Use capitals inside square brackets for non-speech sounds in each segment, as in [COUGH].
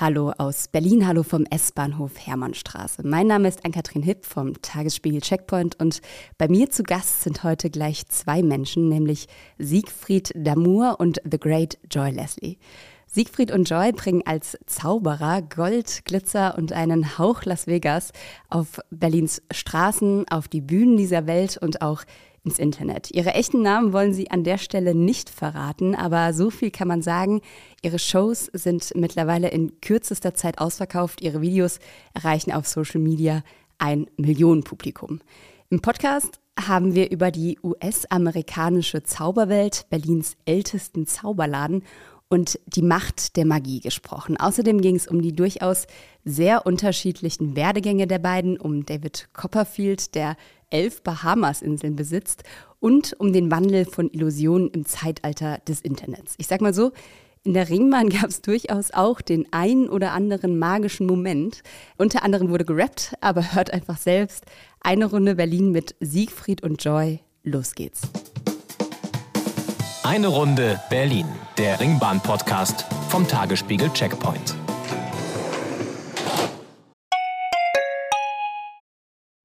Hallo aus Berlin, hallo vom S-Bahnhof Hermannstraße. Mein Name ist Ann-Kathrin Hipp vom Tagesspiegel Checkpoint und bei mir zu Gast sind heute gleich zwei Menschen, nämlich Siegfried Damour und The Great Joy Leslie. Siegfried und Joy bringen als Zauberer Gold, Glitzer und einen Hauch Las Vegas auf Berlins Straßen, auf die Bühnen dieser Welt und auch ins Internet. Ihre echten Namen wollen sie an der Stelle nicht verraten, aber so viel kann man sagen. Ihre Shows sind mittlerweile in kürzester Zeit ausverkauft. Ihre Videos erreichen auf Social Media ein Millionenpublikum. Im Podcast haben wir über die US-amerikanische Zauberwelt, Berlins ältesten Zauberladen und die Macht der Magie gesprochen. Außerdem ging es um die durchaus sehr unterschiedlichen Werdegänge der beiden, um David Copperfield, der elf Bahamas-Inseln besitzt, und um den Wandel von Illusionen im Zeitalter des Internets. Ich sag mal so, in der Ringbahn [LAUGHS] gab es durchaus auch den einen oder anderen magischen Moment. Unter anderem wurde gerappt, aber hört einfach selbst. Eine Runde Berlin mit Siegfried und Joy. Los geht's. Eine Runde Berlin, der Ringbahn-Podcast vom Tagesspiegel Checkpoint.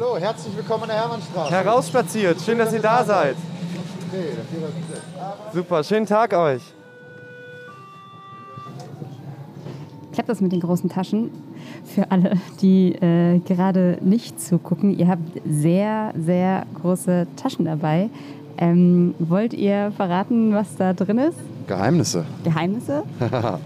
Hallo, herzlich willkommen an der Hermannstraße. Herausspaziert, schön, dass ihr da seid. Super, schönen Tag euch. Klappt das mit den großen Taschen? Für alle, die äh, gerade nicht zugucken, ihr habt sehr, sehr große Taschen dabei. Ähm, wollt ihr verraten, was da drin ist? Geheimnisse. Geheimnisse? [LAUGHS]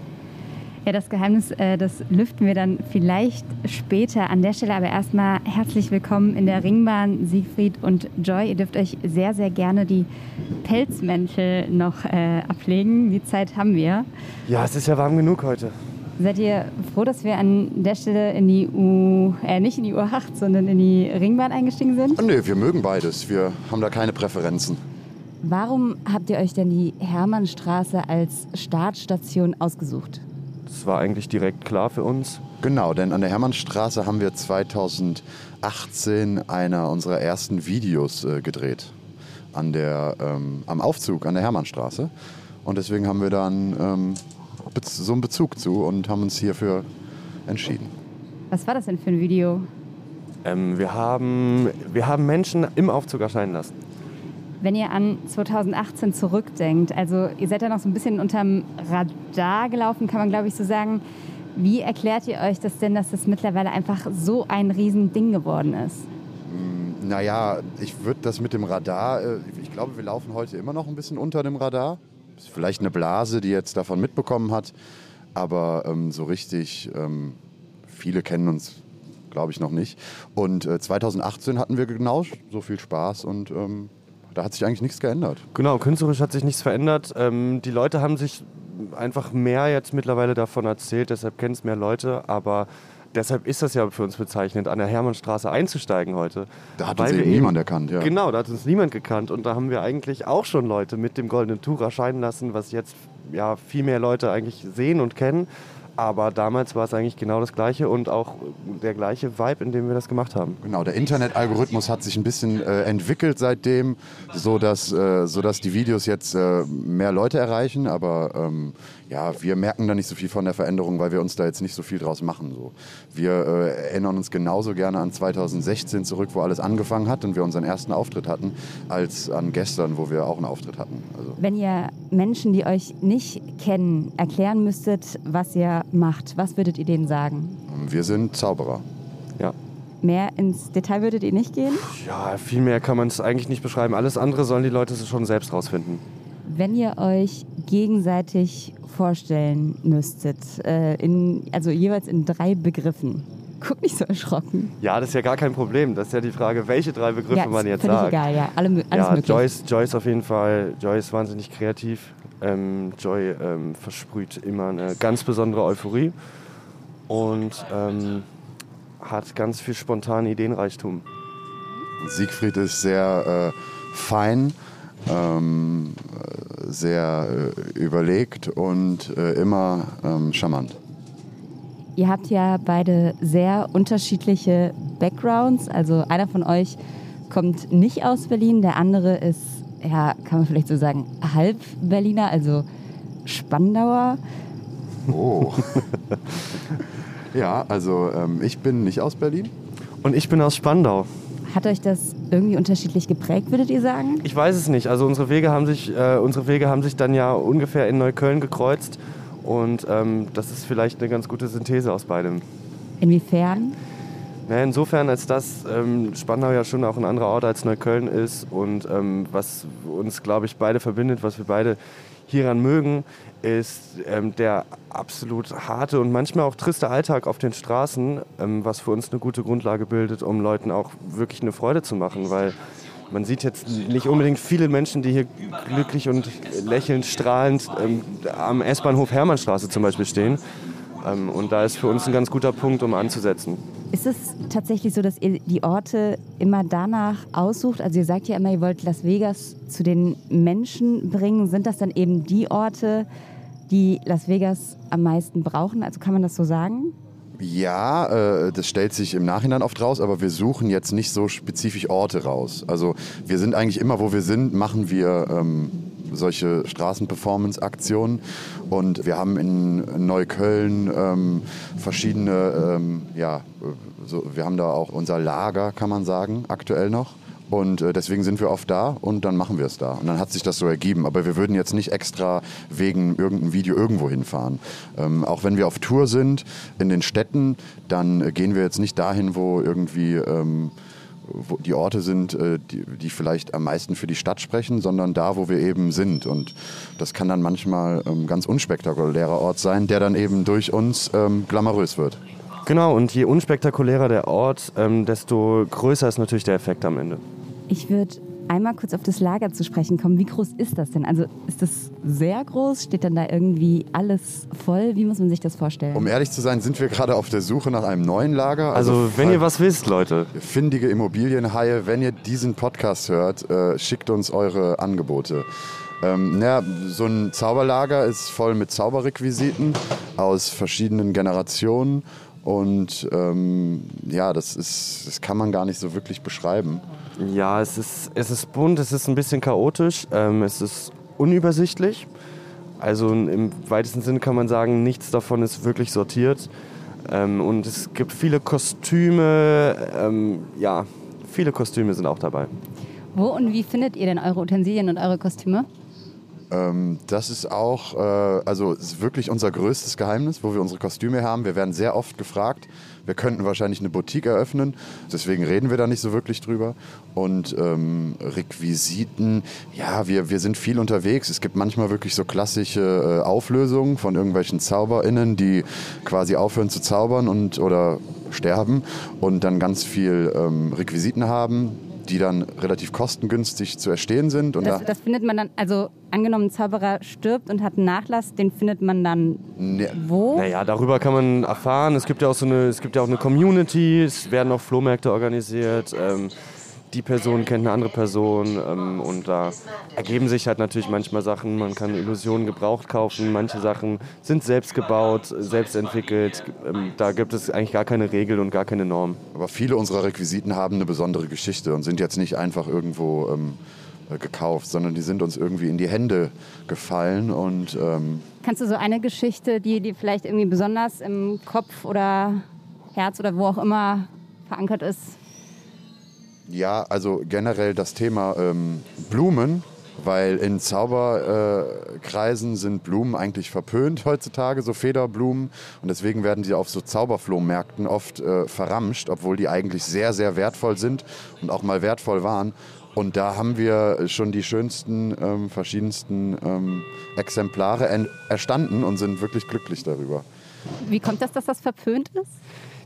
ja, das Geheimnis, äh, das lüften wir dann vielleicht später. An der Stelle aber erstmal herzlich willkommen in der Ringbahn, Siegfried und Joy. Ihr dürft euch sehr, sehr gerne die Pelzmäntel noch äh, ablegen. Die Zeit haben wir. Ja, es ist ja warm genug heute. Seid ihr froh, dass wir an der Stelle in die U, äh, nicht in die U8, sondern in die Ringbahn eingestiegen sind? Oh, nee, wir mögen beides. Wir haben da keine Präferenzen. Warum habt ihr euch denn die Hermannstraße als Startstation ausgesucht? Das war eigentlich direkt klar für uns. Genau, denn an der Hermannstraße haben wir 2018 einer unserer ersten Videos äh, gedreht. An der, ähm, am Aufzug an der Hermannstraße. Und deswegen haben wir dann ähm, so einen Bezug zu und haben uns hierfür entschieden. Was war das denn für ein Video? Ähm, wir, haben, wir haben Menschen im Aufzug erscheinen lassen. Wenn ihr an 2018 zurückdenkt, also ihr seid ja noch so ein bisschen unterm Radar gelaufen, kann man glaube ich so sagen. Wie erklärt ihr euch das denn, dass das mittlerweile einfach so ein Riesending geworden ist? Naja, ich würde das mit dem Radar, äh, ich glaube, wir laufen heute immer noch ein bisschen unter dem Radar. Ist vielleicht eine Blase, die jetzt davon mitbekommen hat, aber ähm, so richtig, ähm, viele kennen uns, glaube ich, noch nicht. Und äh, 2018 hatten wir genau so viel Spaß und ähm, da hat sich eigentlich nichts geändert. Genau, künstlerisch hat sich nichts verändert. Ähm, die Leute haben sich einfach mehr jetzt mittlerweile davon erzählt, deshalb kennen es mehr Leute, aber deshalb ist das ja für uns bezeichnend, an der Hermannstraße einzusteigen heute. Da hat uns eben niemand erkannt, ja. Genau, da hat uns niemand gekannt und da haben wir eigentlich auch schon Leute mit dem Goldenen Tuch erscheinen lassen, was jetzt ja viel mehr Leute eigentlich sehen und kennen. Aber damals war es eigentlich genau das Gleiche und auch der gleiche Vibe, in dem wir das gemacht haben. Genau, der Internetalgorithmus hat sich ein bisschen äh, entwickelt seitdem, sodass, äh, sodass die Videos jetzt äh, mehr Leute erreichen. Aber ähm, ja, wir merken da nicht so viel von der Veränderung, weil wir uns da jetzt nicht so viel draus machen. So. Wir äh, erinnern uns genauso gerne an 2016 zurück, wo alles angefangen hat und wir unseren ersten Auftritt hatten, als an gestern, wo wir auch einen Auftritt hatten. Also. Wenn ihr Menschen, die euch nicht kennen, erklären müsstet, was ihr macht, was würdet ihr denen sagen? Wir sind Zauberer. Ja. Mehr ins Detail würdet ihr nicht gehen? Ja, viel mehr kann man es eigentlich nicht beschreiben. Alles andere sollen die Leute schon selbst rausfinden. Wenn ihr euch gegenseitig vorstellen müsstet, äh, in, also jeweils in drei Begriffen. Guck nicht so erschrocken. Ja, das ist ja gar kein Problem. Das ist ja die Frage, welche drei Begriffe ja, man jetzt sagt. egal, ja. Alle, alles ja, möglich. Joyce, Joyce auf jeden Fall. Joyce wahnsinnig kreativ. Ähm, Joy ähm, versprüht immer eine ganz besondere Euphorie und ähm, hat ganz viel spontanen Ideenreichtum. Siegfried ist sehr äh, fein, ähm, sehr äh, überlegt und äh, immer ähm, charmant. Ihr habt ja beide sehr unterschiedliche Backgrounds. Also einer von euch kommt nicht aus Berlin, der andere ist, ja, kann man vielleicht so sagen, halb Berliner, also Spandauer. Oh. [LAUGHS] ja, also ähm, ich bin nicht aus Berlin. Und ich bin aus Spandau. Hat euch das irgendwie unterschiedlich geprägt, würdet ihr sagen? Ich weiß es nicht. Also unsere Wege haben sich, äh, unsere Wege haben sich dann ja ungefähr in Neukölln gekreuzt. Und ähm, das ist vielleicht eine ganz gute Synthese aus beidem. Inwiefern? Naja, insofern, als dass ähm, Spandau ja schon auch ein anderer Ort als Neukölln ist und ähm, was uns, glaube ich, beide verbindet, was wir beide hieran mögen, ist ähm, der absolut harte und manchmal auch triste Alltag auf den Straßen, ähm, was für uns eine gute Grundlage bildet, um Leuten auch wirklich eine Freude zu machen, weil man sieht jetzt nicht unbedingt viele Menschen, die hier glücklich und lächelnd, strahlend ähm, am S-Bahnhof Hermannstraße zum Beispiel stehen. Ähm, und da ist für uns ein ganz guter Punkt, um anzusetzen. Ist es tatsächlich so, dass ihr die Orte immer danach aussucht? Also ihr sagt ja immer, ihr wollt Las Vegas zu den Menschen bringen. Sind das dann eben die Orte, die Las Vegas am meisten brauchen? Also kann man das so sagen? Ja, äh, das stellt sich im Nachhinein oft raus, aber wir suchen jetzt nicht so spezifisch Orte raus. Also wir sind eigentlich immer, wo wir sind, machen wir ähm, solche Straßenperformance-Aktionen. Und wir haben in Neukölln ähm, verschiedene, ähm, ja, so, wir haben da auch unser Lager, kann man sagen, aktuell noch. Und äh, deswegen sind wir oft da und dann machen wir es da. Und dann hat sich das so ergeben. Aber wir würden jetzt nicht extra wegen irgendeinem Video irgendwo hinfahren. Ähm, auch wenn wir auf Tour sind in den Städten, dann gehen wir jetzt nicht dahin, wo irgendwie ähm, die Orte sind, äh, die, die, vielleicht am meisten für die Stadt sprechen, sondern da, wo wir eben sind. Und das kann dann manchmal ähm, ganz unspektakulärer Ort sein, der dann eben durch uns ähm, glamourös wird. Genau, und je unspektakulärer der Ort, ähm, desto größer ist natürlich der Effekt am Ende. Ich würde einmal kurz auf das Lager zu sprechen kommen. Wie groß ist das denn? Also ist das sehr groß? Steht dann da irgendwie alles voll? Wie muss man sich das vorstellen? Um ehrlich zu sein, sind wir gerade auf der Suche nach einem neuen Lager. Also, also wenn ihr was wisst, Leute. Findige Immobilienhaie, wenn ihr diesen Podcast hört, äh, schickt uns eure Angebote. Ähm, ja, so ein Zauberlager ist voll mit Zauberrequisiten aus verschiedenen Generationen und ähm, ja, das, ist, das kann man gar nicht so wirklich beschreiben. Ja, es ist, es ist bunt, es ist ein bisschen chaotisch, ähm, es ist unübersichtlich. Also im weitesten Sinne kann man sagen, nichts davon ist wirklich sortiert. Ähm, und es gibt viele Kostüme, ähm, ja, viele Kostüme sind auch dabei. Wo und wie findet ihr denn eure Utensilien und eure Kostüme? Ähm, das ist auch, äh, also ist wirklich unser größtes Geheimnis, wo wir unsere Kostüme haben. Wir werden sehr oft gefragt. Wir könnten wahrscheinlich eine Boutique eröffnen, deswegen reden wir da nicht so wirklich drüber. Und ähm, Requisiten, ja, wir, wir sind viel unterwegs. Es gibt manchmal wirklich so klassische äh, Auflösungen von irgendwelchen ZauberInnen, die quasi aufhören zu zaubern und oder sterben und dann ganz viel ähm, Requisiten haben die dann relativ kostengünstig zu erstehen sind. Und das, da das findet man dann, also angenommen, ein Zauberer stirbt und hat einen Nachlass, den findet man dann ne, wo? Naja, darüber kann man erfahren. Es gibt ja auch so eine, es gibt ja auch eine Community, es werden auch Flohmärkte organisiert. Ähm, die Person kennt eine andere Person ähm, und da ergeben sich halt natürlich manchmal Sachen. Man kann Illusionen gebraucht kaufen, manche Sachen sind selbst gebaut, selbst entwickelt. Ähm, da gibt es eigentlich gar keine Regel und gar keine Norm. Aber viele unserer Requisiten haben eine besondere Geschichte und sind jetzt nicht einfach irgendwo ähm, äh, gekauft, sondern die sind uns irgendwie in die Hände gefallen und ähm Kannst du so eine Geschichte, die dir vielleicht irgendwie besonders im Kopf oder Herz oder wo auch immer verankert ist, ja, also generell das Thema ähm, Blumen, weil in Zauberkreisen äh, sind Blumen eigentlich verpönt heutzutage, so Federblumen. Und deswegen werden sie auf so Zauberflohmärkten oft äh, verramscht, obwohl die eigentlich sehr, sehr wertvoll sind und auch mal wertvoll waren. Und da haben wir schon die schönsten, ähm, verschiedensten ähm, Exemplare erstanden und sind wirklich glücklich darüber. Wie kommt das, dass das verpönt ist?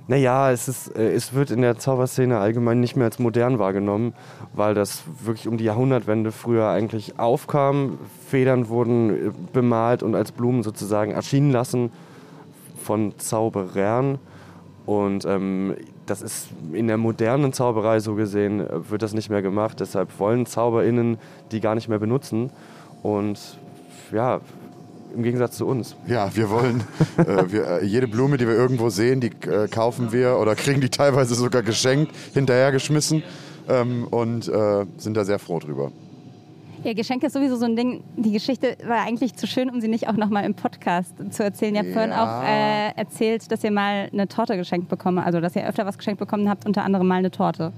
Naja, es, ist, äh, es wird in der Zauberszene allgemein nicht mehr als modern wahrgenommen, weil das wirklich um die Jahrhundertwende früher eigentlich aufkam. Federn wurden äh, bemalt und als Blumen sozusagen erschienen lassen von Zauberern. Und ähm, das ist in der modernen Zauberei so gesehen, äh, wird das nicht mehr gemacht. Deshalb wollen ZauberInnen die gar nicht mehr benutzen. Und ja, im Gegensatz zu uns. Ja, wir wollen äh, wir, äh, jede Blume, die wir irgendwo sehen, die äh, kaufen wir oder kriegen die teilweise sogar geschenkt, hinterhergeschmissen ähm, und äh, sind da sehr froh drüber. Ja, Geschenke ist sowieso so ein Ding. Die Geschichte war eigentlich zu schön, um sie nicht auch nochmal im Podcast zu erzählen. Ihr habt ja. vorhin auch äh, erzählt, dass ihr mal eine Torte geschenkt bekommen, also dass ihr öfter was geschenkt bekommen habt, unter anderem mal eine Torte.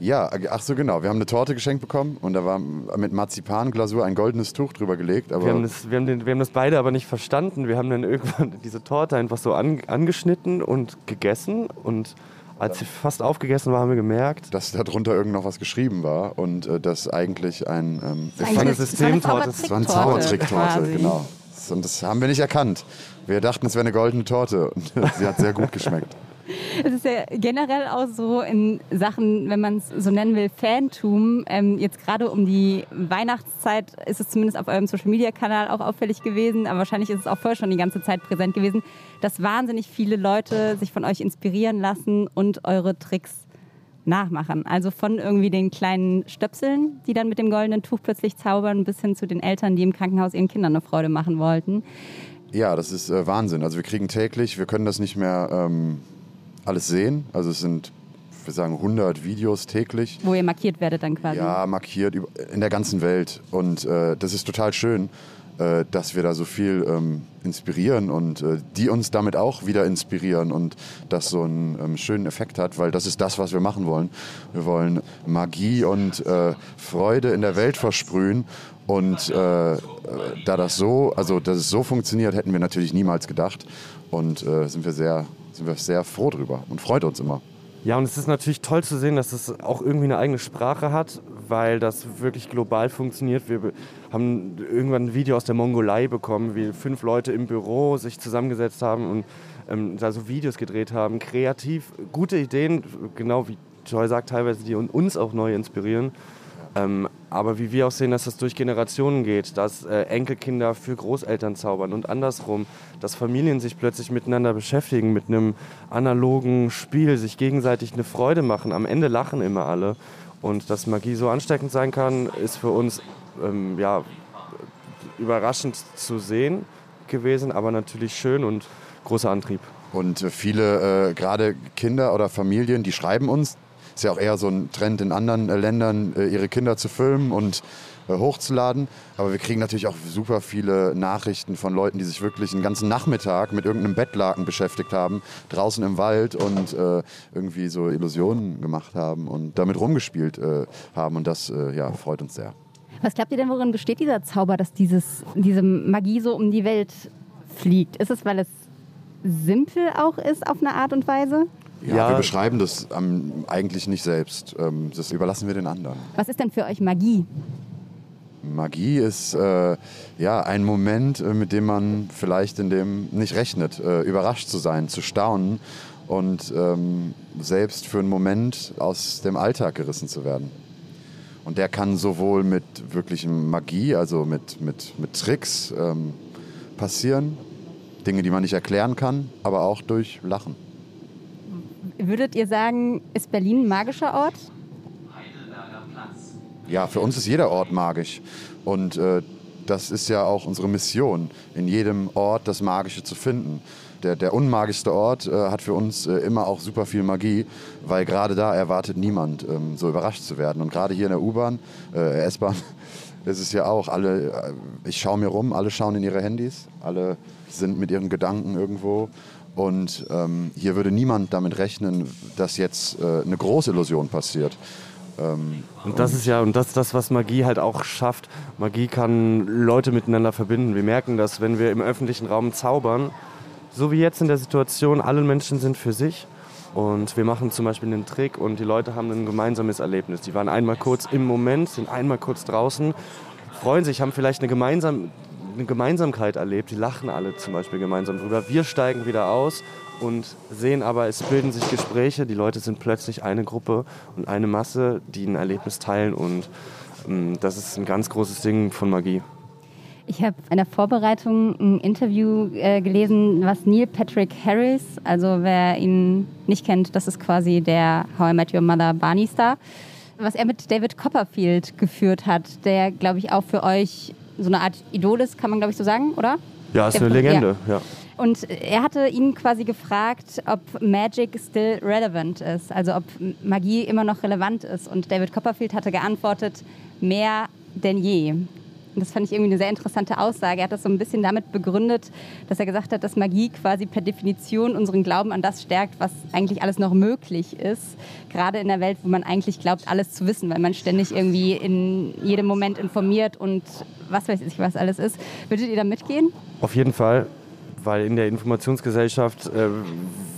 Ja, ach so genau. Wir haben eine Torte geschenkt bekommen und da war mit Marzipanglasur ein goldenes Tuch drüber gelegt. wir, haben das, wir, haben den, wir haben das beide aber nicht verstanden. Wir haben dann irgendwann [LAUGHS] diese Torte einfach so an, angeschnitten und gegessen und als sie fast aufgegessen war, haben wir gemerkt, dass darunter irgend noch was geschrieben war und äh, das eigentlich ein ähm, das war eine Systemtorte. Das war eine Zaubertricktorte, genau. Und das haben wir nicht erkannt. Wir dachten, es wäre eine goldene Torte und [LAUGHS] sie hat sehr gut geschmeckt. Es ist ja generell auch so in Sachen, wenn man es so nennen will, Fantum. Ähm, jetzt gerade um die Weihnachtszeit ist es zumindest auf eurem Social-Media-Kanal auch auffällig gewesen, aber wahrscheinlich ist es auch vorher schon die ganze Zeit präsent gewesen, dass wahnsinnig viele Leute sich von euch inspirieren lassen und eure Tricks nachmachen. Also von irgendwie den kleinen Stöpseln, die dann mit dem goldenen Tuch plötzlich zaubern, bis hin zu den Eltern, die im Krankenhaus ihren Kindern eine Freude machen wollten. Ja, das ist äh, Wahnsinn. Also wir kriegen täglich, wir können das nicht mehr ähm, alles sehen. Also es sind, wir sagen 100 Videos täglich. Wo ihr markiert werdet dann quasi. Ja, markiert in der ganzen Welt. Und äh, das ist total schön, äh, dass wir da so viel ähm, inspirieren und äh, die uns damit auch wieder inspirieren und das so einen ähm, schönen Effekt hat, weil das ist das, was wir machen wollen. Wir wollen Magie und äh, Freude in der Welt versprühen und äh, äh, da das so, also dass es so funktioniert, hätten wir natürlich niemals gedacht und äh, sind wir sehr sind wir sehr froh drüber und freut uns immer. Ja, und es ist natürlich toll zu sehen, dass es auch irgendwie eine eigene Sprache hat, weil das wirklich global funktioniert. Wir haben irgendwann ein Video aus der Mongolei bekommen, wie fünf Leute im Büro sich zusammengesetzt haben und ähm, da so Videos gedreht haben. Kreativ, gute Ideen, genau wie Joy sagt, teilweise die uns auch neu inspirieren. Ähm, aber wie wir auch sehen, dass das durch Generationen geht, dass äh, Enkelkinder für Großeltern zaubern und andersrum, dass Familien sich plötzlich miteinander beschäftigen mit einem analogen Spiel, sich gegenseitig eine Freude machen. Am Ende lachen immer alle. Und dass Magie so ansteckend sein kann, ist für uns ähm, ja, überraschend zu sehen gewesen, aber natürlich schön und großer Antrieb. Und äh, viele, äh, gerade Kinder oder Familien, die schreiben uns, ist ja auch eher so ein Trend in anderen äh, Ländern, äh, ihre Kinder zu filmen und äh, hochzuladen. Aber wir kriegen natürlich auch super viele Nachrichten von Leuten, die sich wirklich einen ganzen Nachmittag mit irgendeinem Bettlaken beschäftigt haben, draußen im Wald und äh, irgendwie so Illusionen gemacht haben und damit rumgespielt äh, haben. Und das äh, ja, freut uns sehr. Was glaubt ihr denn, worin besteht dieser Zauber, dass dieses, diese Magie so um die Welt fliegt? Ist es, weil es simpel auch ist auf eine Art und Weise? Ja, wir beschreiben das ähm, eigentlich nicht selbst. Ähm, das überlassen wir den anderen. Was ist denn für euch Magie? Magie ist äh, ja ein Moment, äh, mit dem man vielleicht in dem nicht rechnet, äh, überrascht zu sein, zu staunen und ähm, selbst für einen Moment aus dem Alltag gerissen zu werden. Und der kann sowohl mit wirklichem Magie, also mit, mit, mit Tricks ähm, passieren, Dinge, die man nicht erklären kann, aber auch durch Lachen. Würdet ihr sagen, ist Berlin ein magischer Ort? Ja, für uns ist jeder Ort magisch. Und äh, das ist ja auch unsere Mission, in jedem Ort das Magische zu finden. Der, der unmagischste Ort äh, hat für uns äh, immer auch super viel Magie, weil gerade da erwartet niemand, ähm, so überrascht zu werden. Und gerade hier in der U-Bahn, äh, S-Bahn, [LAUGHS] ist es ja auch, alle, äh, ich schaue mir rum, alle schauen in ihre Handys, alle sind mit ihren Gedanken irgendwo und ähm, hier würde niemand damit rechnen, dass jetzt äh, eine große Illusion passiert. Ähm, und das ist ja, und das ist das, was Magie halt auch schafft. Magie kann Leute miteinander verbinden. Wir merken das, wenn wir im öffentlichen Raum zaubern. So wie jetzt in der Situation, alle Menschen sind für sich. Und wir machen zum Beispiel einen Trick und die Leute haben ein gemeinsames Erlebnis. Die waren einmal kurz im Moment, sind einmal kurz draußen, freuen sich, haben vielleicht eine gemeinsame eine Gemeinsamkeit erlebt. Die lachen alle zum Beispiel gemeinsam drüber. Wir steigen wieder aus und sehen aber, es bilden sich Gespräche. Die Leute sind plötzlich eine Gruppe und eine Masse, die ein Erlebnis teilen. Und ähm, das ist ein ganz großes Ding von Magie. Ich habe in der Vorbereitung ein Interview äh, gelesen, was Neil Patrick Harris, also wer ihn nicht kennt, das ist quasi der How I Met Your Mother Barney Star, was er mit David Copperfield geführt hat, der, glaube ich, auch für euch so eine Art Idol ist, kann man, glaube ich, so sagen, oder? Ja, ist eine Legende, ja. ja. Und er hatte ihn quasi gefragt, ob Magic still relevant ist, also ob Magie immer noch relevant ist. Und David Copperfield hatte geantwortet, mehr denn je. Und das fand ich irgendwie eine sehr interessante Aussage. Er hat das so ein bisschen damit begründet, dass er gesagt hat, dass Magie quasi per Definition unseren Glauben an das stärkt, was eigentlich alles noch möglich ist. Gerade in der Welt, wo man eigentlich glaubt, alles zu wissen, weil man ständig irgendwie in jedem Moment informiert und was weiß ich, was alles ist. Würdet ihr da mitgehen? Auf jeden Fall, weil in der Informationsgesellschaft äh,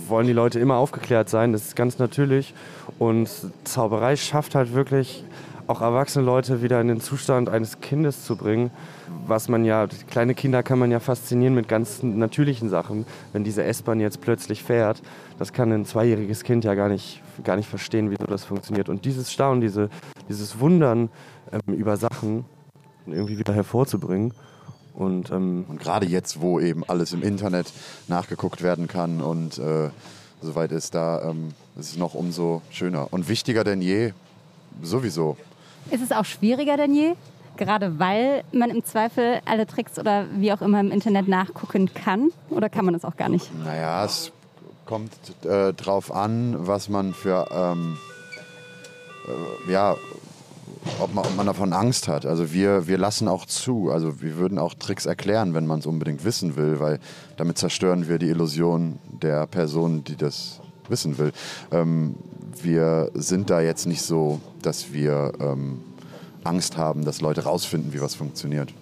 wollen die Leute immer aufgeklärt sein. Das ist ganz natürlich. Und Zauberei schafft halt wirklich auch erwachsene Leute wieder in den Zustand eines Kindes zu bringen, was man ja, kleine Kinder kann man ja faszinieren mit ganz natürlichen Sachen. Wenn diese S-Bahn jetzt plötzlich fährt, das kann ein zweijähriges Kind ja gar nicht, gar nicht verstehen, wie das funktioniert. Und dieses Staunen, diese, dieses Wundern ähm, über Sachen irgendwie wieder hervorzubringen. Und, ähm, und gerade jetzt, wo eben alles im Internet nachgeguckt werden kann und äh, soweit ist, da ähm, ist es noch umso schöner und wichtiger denn je, sowieso. Ist es auch schwieriger denn je? Gerade weil man im Zweifel alle Tricks oder wie auch immer im Internet nachgucken kann? Oder kann man das auch gar nicht? Naja, es kommt äh, drauf an, was man für, ähm, äh, ja, ob man, ob man, davon Angst hat. Also wir, wir lassen auch zu. Also wir würden auch Tricks erklären, wenn man es unbedingt wissen will, weil damit zerstören wir die Illusion der Person, die das wissen will. Ähm, wir sind da jetzt nicht so, dass wir ähm, Angst haben, dass Leute rausfinden, wie was funktioniert.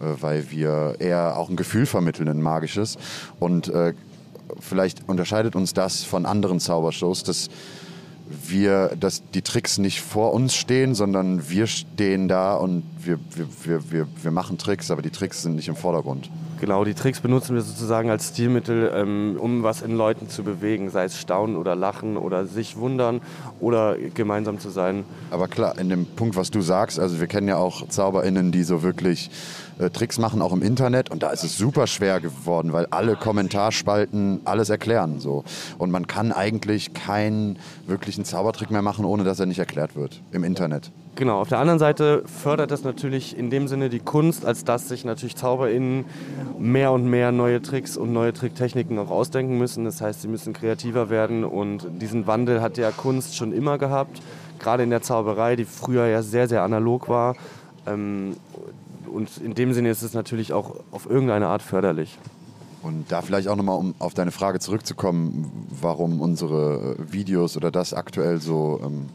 Äh, weil wir eher auch ein Gefühl vermitteln, ein magisches. Und äh, vielleicht unterscheidet uns das von anderen Zaubershows, dass wir, dass die Tricks nicht vor uns stehen, sondern wir stehen da und wir, wir, wir, wir, wir machen Tricks, aber die Tricks sind nicht im Vordergrund. Genau, die Tricks benutzen wir sozusagen als Stilmittel, ähm, um was in Leuten zu bewegen, sei es staunen oder lachen oder sich wundern oder gemeinsam zu sein. Aber klar, in dem Punkt, was du sagst, also wir kennen ja auch ZauberInnen, die so wirklich äh, Tricks machen, auch im Internet. Und da ist es super schwer geworden, weil alle Kommentarspalten alles erklären. So. Und man kann eigentlich keinen wirklichen Zaubertrick mehr machen, ohne dass er nicht erklärt wird im Internet. Genau, auf der anderen Seite fördert das natürlich in dem Sinne die Kunst, als dass sich natürlich ZauberInnen mehr und mehr neue Tricks und neue Tricktechniken auch ausdenken müssen. Das heißt, sie müssen kreativer werden und diesen Wandel hat ja Kunst schon immer gehabt, gerade in der Zauberei, die früher ja sehr, sehr analog war. Ähm, und in dem Sinne ist es natürlich auch auf irgendeine Art förderlich. Und da vielleicht auch nochmal, um auf deine Frage zurückzukommen, warum unsere Videos oder das aktuell so ähm,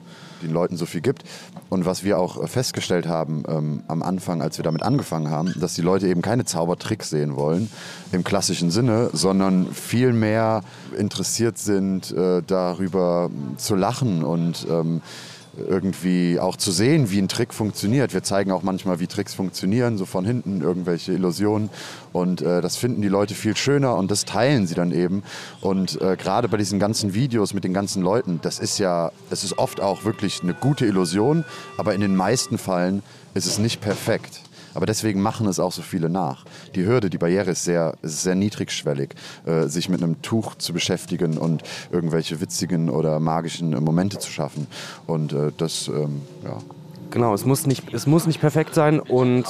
den Leuten so viel gibt. Und was wir auch festgestellt haben ähm, am Anfang, als wir damit angefangen haben, dass die Leute eben keine Zaubertricks sehen wollen im klassischen Sinne, sondern viel mehr interessiert sind, äh, darüber zu lachen und ähm, irgendwie auch zu sehen, wie ein Trick funktioniert. Wir zeigen auch manchmal, wie Tricks funktionieren, so von hinten irgendwelche Illusionen. Und äh, das finden die Leute viel schöner und das teilen sie dann eben. Und äh, gerade bei diesen ganzen Videos mit den ganzen Leuten, das ist ja, es ist oft auch wirklich eine gute Illusion, aber in den meisten Fällen ist es nicht perfekt. Aber deswegen machen es auch so viele nach. Die Hürde, die Barriere ist sehr, sehr niedrigschwellig, äh, sich mit einem Tuch zu beschäftigen und irgendwelche witzigen oder magischen Momente zu schaffen. Und äh, das, ähm, ja. Genau, es muss, nicht, es muss nicht perfekt sein und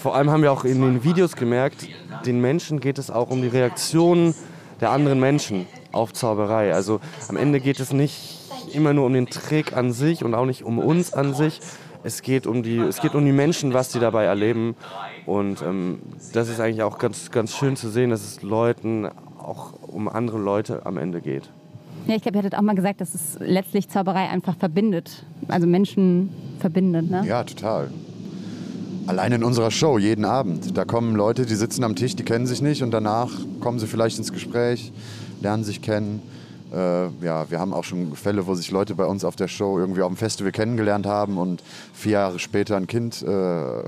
vor allem haben wir auch in den Videos gemerkt, den Menschen geht es auch um die Reaktion der anderen Menschen auf Zauberei. Also am Ende geht es nicht immer nur um den Trick an sich und auch nicht um uns an sich, es geht um die, es geht um die Menschen, was die dabei erleben. Und ähm, das ist eigentlich auch ganz, ganz schön zu sehen, dass es Leuten auch um andere Leute am Ende geht. Ja, ich glaube, ihr hattet auch mal gesagt, dass es letztlich Zauberei einfach verbindet. Also Menschen verbindet, ne? Ja, total. Allein in unserer Show, jeden Abend. Da kommen Leute, die sitzen am Tisch, die kennen sich nicht und danach kommen sie vielleicht ins Gespräch, lernen sich kennen Äh, ja, wir haben auch schon Fälle, wo sich Leute bei uns auf der Show irgendwie auf dem Festival kennengelernt haben und vier Jahre später ein Kind äh,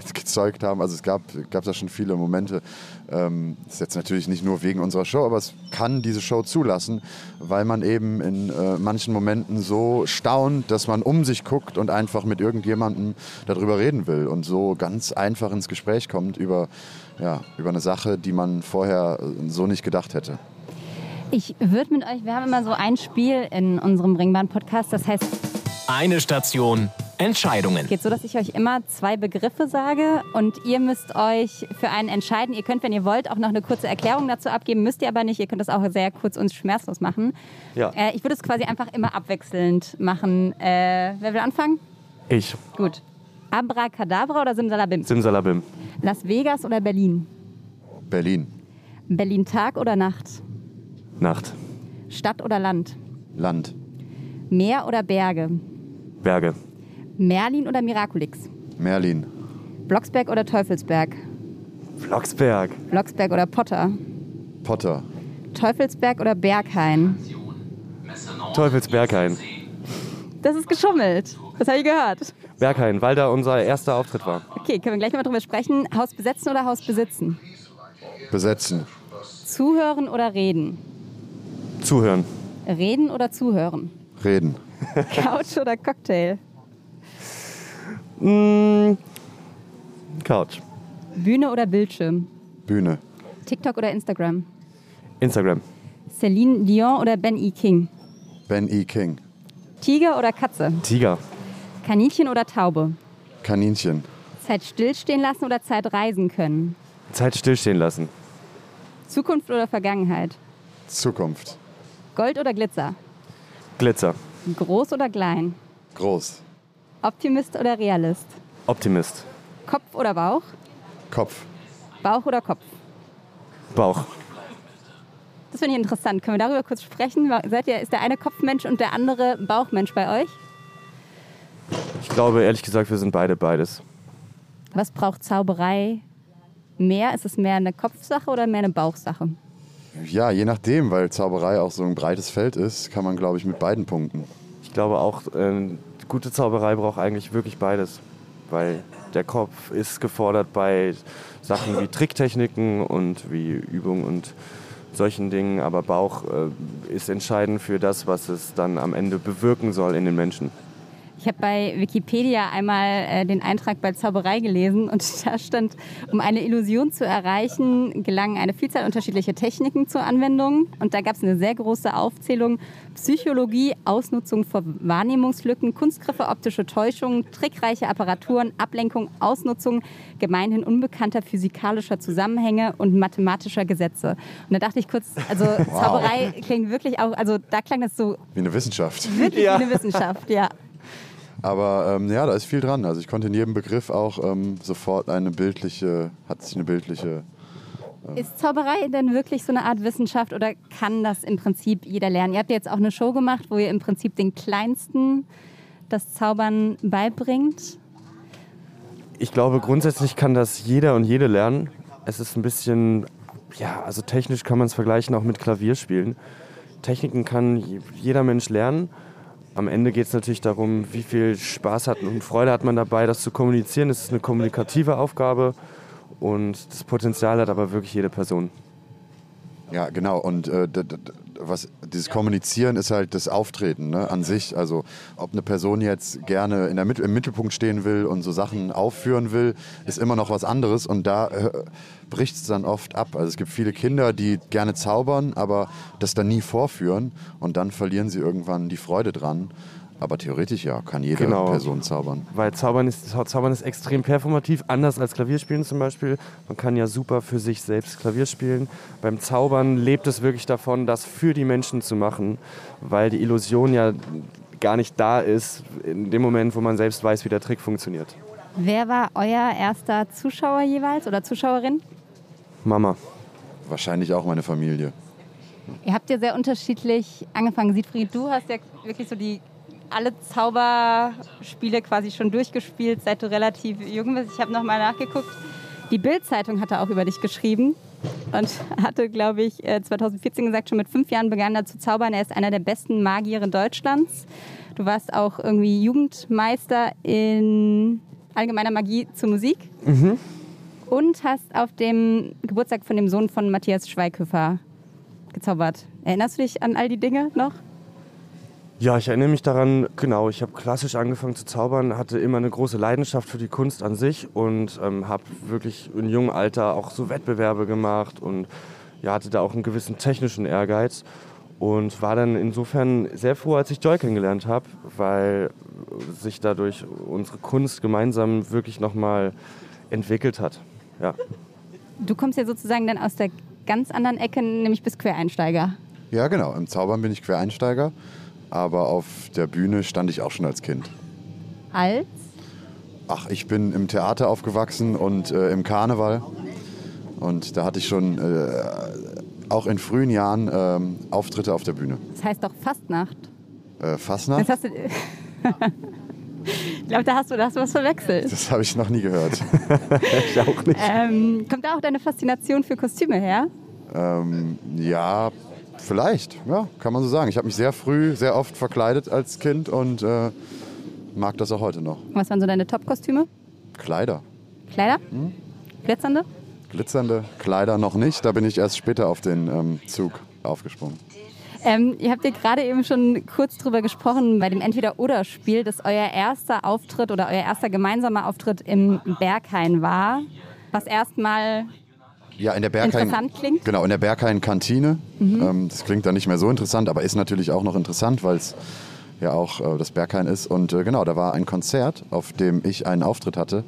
[LAUGHS] gezeugt haben. Also es gab, gab da schon viele Momente. Ähm, ist jetzt natürlich nicht nur wegen unserer Show, aber es kann diese Show zulassen, weil man eben in äh, manchen Momenten so staunt, dass man um sich guckt und einfach mit irgendjemandem darüber reden will und so ganz einfach ins Gespräch kommt über, ja, über eine Sache, die man vorher so nicht gedacht hätte. Ich würde mit euch, wir haben immer so ein Spiel in unserem Ringbahn-Podcast, das heißt. Eine Station, Entscheidungen. Es geht so, dass ich euch immer zwei Begriffe sage und ihr müsst euch für einen entscheiden. Ihr könnt, wenn ihr wollt, auch noch eine kurze Erklärung dazu abgeben, müsst ihr aber nicht. Ihr könnt das auch sehr kurz und schmerzlos machen. Ja. Äh, ich würde es quasi einfach immer abwechselnd machen. Äh, wer will anfangen? Ich. Gut. Abracadabra oder Simsalabim? Simsalabim. Las Vegas oder Berlin? Berlin, Berlin Tag oder Nacht? Nacht. Stadt oder Land? Land, Meer oder Berge? Berge. Merlin oder Miraculix? Merlin, Blocksberg oder Teufelsberg? Blocksberg. Blocksberg oder Potter? Potter, Teufelsberg oder Berghain? Teufelsberghain. Das ist geschummelt. Das habe ich gehört. Berghain, weil da unser erster Auftritt war. Okay, können wir gleich mal drüber sprechen. Haus besetzen oder Haus besitzen? besetzen, Zuhören oder reden? Zuhören. Reden oder zuhören? reden, [LAUGHS] Couch oder Cocktail? Mm, Couch. Bühne oder Bildschirm? Bühne, TikTok oder Instagram? Instagram. Celine Dion oder Ben E. King? Ben E. King, Tiger oder Katze? Tiger. Kaninchen oder Taube? Kaninchen, Zeit stillstehen lassen oder Zeit reisen können? Zeit stillstehen lassen. Zukunft oder Vergangenheit? Zukunft, Gold oder Glitzer? Glitzer. Groß oder klein? groß, Optimist oder Realist? Optimist. Kopf oder Bauch? Kopf, Bauch oder Kopf? Bauch. Das finde ich interessant. Können wir darüber kurz sprechen? Seid ihr, ist der eine Kopfmensch und der andere Bauchmensch bei euch? Ich glaube, ehrlich gesagt, wir sind beide beides. Was braucht Zauberei mehr? Ist es mehr eine Kopfsache oder mehr eine Bauchsache? Ja, je nachdem, weil Zauberei auch so ein breites Feld ist, kann man, glaube ich, mit beiden punkten. Ich glaube auch, äh, gute Zauberei braucht eigentlich wirklich beides. Weil der Kopf ist gefordert bei Sachen wie Tricktechniken und wie Übung und solchen Dingen. Aber Bauch äh, ist entscheidend für das, was es dann am Ende bewirken soll in den Menschen. Ich habe bei Wikipedia einmal äh, den Eintrag bei Zauberei gelesen und [LAUGHS] da stand, um eine Illusion zu erreichen, gelangen eine Vielzahl unterschiedlicher Techniken zur Anwendung. Und da gab es eine sehr große Aufzählung. Psychologie, Ausnutzung von Wahrnehmungslücken, Kunstgriffe, optische Täuschungen, trickreiche Apparaturen, Ablenkung, Ausnutzung gemeinhin unbekannter physikalischer Zusammenhänge und mathematischer Gesetze. Und da dachte ich kurz, also [LAUGHS] Zauberei klingt wirklich auch, also da klang das so Wie eine Wissenschaft. wirklich Ja. wie eine Wissenschaft, ja. Aber ähm, ja, da ist viel dran. Also ich konnte in jedem Begriff auch ähm, sofort eine bildliche, hat sich eine bildliche. Ist Zauberei denn wirklich so eine Art Wissenschaft oder kann das im Prinzip jeder lernen? Ihr habt jetzt auch eine Show gemacht, wo ihr im Prinzip den Kleinsten das Zaubern beibringt. Ich glaube, grundsätzlich kann das jeder und jede lernen. Es ist ein bisschen, ja, also technisch kann man es vergleichen auch mit Klavierspielen. Techniken kann jeder Mensch lernen. Am Ende geht es natürlich darum, wie viel Spaß hat und Freude hat man dabei, das zu kommunizieren. Es ist eine kommunikative Aufgabe und das Potenzial hat aber wirklich jede Person. Ja, genau. Und äh, was dieses Kommunizieren ist halt das Auftreten ne, an sich. Also ob eine Person jetzt gerne in der im Mittelpunkt stehen will und so Sachen aufführen will, ist immer noch was anderes. Und da äh, bricht es dann oft ab. Also es gibt viele Kinder, die gerne zaubern, aber das dann nie vorführen und dann verlieren sie irgendwann die Freude dran. Aber theoretisch ja, kann jede Genau. Person zaubern. Weil Zaubern ist, Zaubern ist extrem performativ, anders als Klavierspielen zum Beispiel. Man kann ja super für sich selbst Klavier spielen. Beim Zaubern lebt es wirklich davon, das für die Menschen zu machen, weil die Illusion ja gar nicht da ist, in dem Moment, wo man selbst weiß, wie der Trick funktioniert. Wer war euer erster Zuschauer jeweils oder Zuschauerin? Mama. Wahrscheinlich auch meine Familie. Ihr habt ja sehr unterschiedlich angefangen. Siegfried, du hast ja wirklich so die alle Zauberspiele quasi schon durchgespielt, seit du relativ jung bist. Ich habe nochmal nachgeguckt. Die Bild-Zeitung hatte auch über dich geschrieben. und hatte, glaube ich, 2014 äh, gesagt, schon mit fünf Jahren begann er zu zaubern. Er ist einer der besten Magiere Deutschlands. Du warst auch irgendwie Jugendmeister in allgemeiner Magie zur Musik. Mhm. Und hast auf dem Geburtstag von dem Sohn von Matthias Schweighöfer gezaubert. Erinnerst du dich an all die Dinge noch? Ja, ich erinnere mich daran, genau, ich habe klassisch angefangen zu zaubern, hatte immer eine große Leidenschaft für die Kunst an sich und ähm, habe wirklich in jungem Alter auch so Wettbewerbe gemacht und ja, hatte da auch einen gewissen technischen Ehrgeiz und war dann insofern sehr froh, als ich Joy kennengelernt habe, weil sich dadurch unsere Kunst gemeinsam wirklich nochmal entwickelt hat. Ja. Du kommst ja sozusagen dann aus der ganz anderen Ecke, nämlich bist Quereinsteiger. Ja, genau. Im Zaubern bin ich Quereinsteiger, aber auf der Bühne stand ich auch schon als Kind. Als? Ach, ich bin im Theater aufgewachsen und äh, im Karneval. Und da hatte ich schon äh, auch in frühen Jahren ähm, Auftritte auf der Bühne. Das heißt doch Fastnacht. Äh, Fastnacht? Das hast du [LAUGHS] ich glaube, da hast du, da hast du was verwechselt. Das habe ich noch nie gehört. [LAUGHS] ich auch nicht. Ähm, kommt da auch deine Faszination für Kostüme her? Ähm, ja, vielleicht. Ja, kann man so sagen. Ich habe mich sehr früh, sehr oft verkleidet als Kind und äh, mag das auch heute noch. Was waren so deine Top-Kostüme? Kleider. Kleider? Hm? Glitzernde? Glitzernde Kleider noch nicht. Da bin ich erst später auf den ähm, Zug aufgesprungen. Ähm, ihr habt ja gerade eben schon kurz drüber gesprochen bei dem Entweder-Oder-Spiel, dass euer erster Auftritt oder euer erster gemeinsamer Auftritt im Berghain war, was erstmal ja, in der Berghain, interessant klingt. Genau, in der Berghain-Kantine. Mhm. Ähm, das klingt dann nicht mehr so interessant, aber ist natürlich auch noch interessant, weil es ja auch äh, das Berghain ist. Und äh, genau, da war ein Konzert, auf dem ich einen Auftritt hatte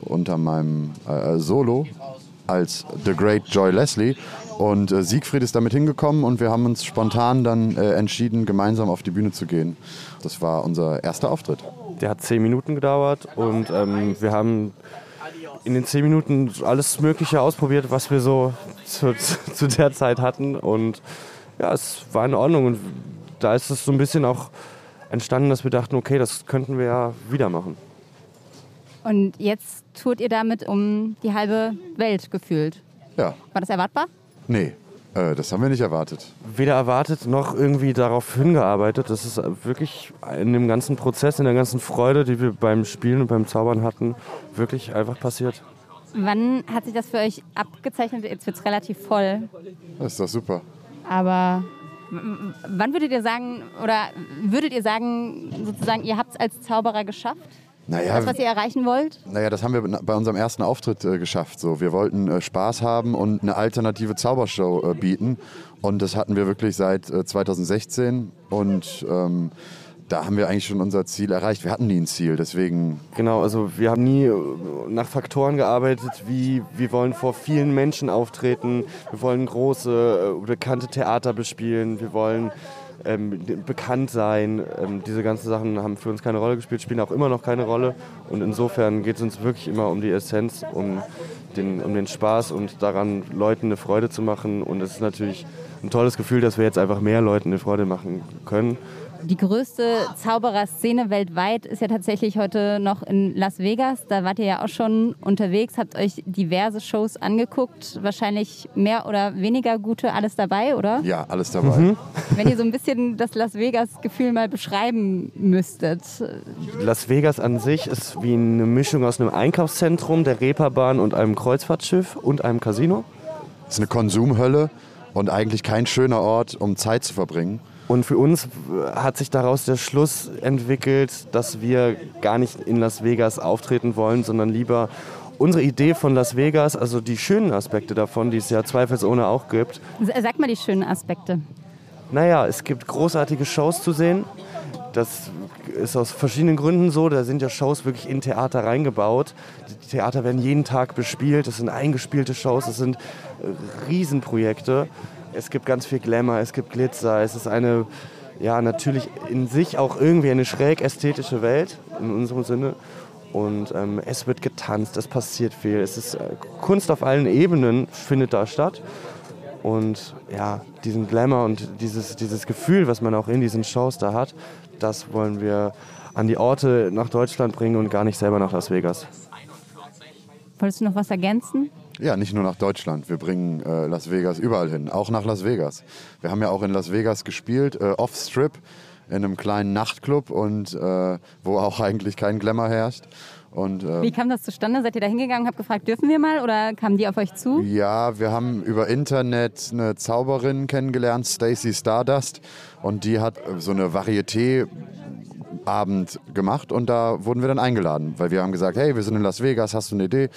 unter meinem äh, Solo als The Great Joy Leslie. Und äh, Siegfried ist damit hingekommen und wir haben uns spontan dann äh, entschieden, gemeinsam auf die Bühne zu gehen. Das war unser erster Auftritt. Der hat zehn Minuten gedauert und ähm, wir haben in den zehn Minuten alles Mögliche ausprobiert, was wir so zu, [LAUGHS] zu, der Zeit hatten. Und ja, es war in Ordnung. Und da ist es so ein bisschen auch entstanden, dass wir dachten, okay, das könnten wir ja wieder machen. Und jetzt tourt ihr damit um die halbe Welt gefühlt. Ja. War das erwartbar? Nee, äh, das haben wir nicht erwartet. Weder erwartet noch irgendwie darauf hingearbeitet. Das ist wirklich in dem ganzen Prozess, in der ganzen Freude, die wir beim Spielen und beim Zaubern hatten, wirklich einfach passiert. Wann hat sich das für euch abgezeichnet? Jetzt wird es relativ voll. Das ist doch super. Aber wann würdet ihr sagen, oder würdet ihr sagen, sozusagen, ihr habt es als Zauberer geschafft? Naja, das, was ihr erreichen wollt? Naja, das haben wir bei unserem ersten Auftritt äh, geschafft. So, wir wollten äh, Spaß haben und eine alternative Zaubershow äh, bieten. Und das hatten wir wirklich seit 2016. Äh, und ähm, da haben wir eigentlich schon unser Ziel erreicht. Wir hatten nie ein Ziel, deswegen. Genau, also wir haben nie äh, nach Faktoren gearbeitet, wie wir wollen vor vielen Menschen auftreten, wir wollen große, äh, bekannte Theater bespielen, wir wollen ähm, bekannt sein. Ähm, diese ganzen Sachen haben für uns keine Rolle gespielt, spielen auch immer noch keine Rolle. Und insofern geht es uns wirklich immer um die Essenz, um den, um den Spaß und daran, Leuten eine Freude zu machen. Und es ist natürlich ein tolles Gefühl, dass wir jetzt einfach mehr Leuten eine Freude machen können die größte Zaubererszene weltweit ist ja tatsächlich heute noch in Las Vegas. Da wart ihr ja auch schon unterwegs, habt euch diverse Shows angeguckt. Wahrscheinlich mehr oder weniger gute, alles dabei, oder? Ja, alles dabei. Mhm. Wenn ihr so ein bisschen das Las Vegas-Gefühl mal beschreiben müsstet. Las Vegas an sich ist wie eine Mischung aus einem Einkaufszentrum, der Reeperbahn und einem Kreuzfahrtschiff und einem Casino. Es ist eine Konsumhölle und eigentlich kein schöner Ort, um Zeit zu verbringen. Und für uns hat sich daraus der Schluss entwickelt, dass wir gar nicht in Las Vegas auftreten wollen, sondern lieber unsere Idee von Las Vegas, also die schönen Aspekte davon, die es ja zweifelsohne auch gibt. Sag mal die schönen Aspekte. Naja, es gibt großartige Shows zu sehen. Das ist aus verschiedenen Gründen so. Da sind ja Shows wirklich in Theater reingebaut. Die Theater werden jeden Tag bespielt. Das sind eingespielte Shows. Das sind Riesenprojekte. Es gibt ganz viel Glamour, es gibt Glitzer, es ist eine, ja, natürlich in sich auch irgendwie eine schräg ästhetische Welt, in unserem Sinne. Und ähm, es wird getanzt, es passiert viel. Es ist äh, Kunst auf allen Ebenen findet da statt. Und ja, diesen Glamour und dieses, dieses Gefühl, was man auch in diesen Shows da hat, das wollen wir an die Orte nach Deutschland bringen und gar nicht selber nach Las Vegas. Wolltest du noch was ergänzen? Ja, nicht nur nach Deutschland. Wir bringen äh, Las Vegas überall hin, auch nach Las Vegas. Wir haben ja auch in Las Vegas gespielt, äh, off-Strip, in einem kleinen Nachtclub und äh, wo auch [LAUGHS] eigentlich kein Glamour herrscht. Und, äh, Wie kam das zustande? Seid ihr da hingegangen und habt gefragt, dürfen wir mal oder kamen die auf euch zu? Ja, wir haben über Internet eine Zauberin kennengelernt, Stacy Stardust. Und die hat äh, so eine Varieté-Abend gemacht und da wurden wir dann eingeladen, weil wir haben gesagt, hey, wir sind in Las Vegas, hast du eine Idee?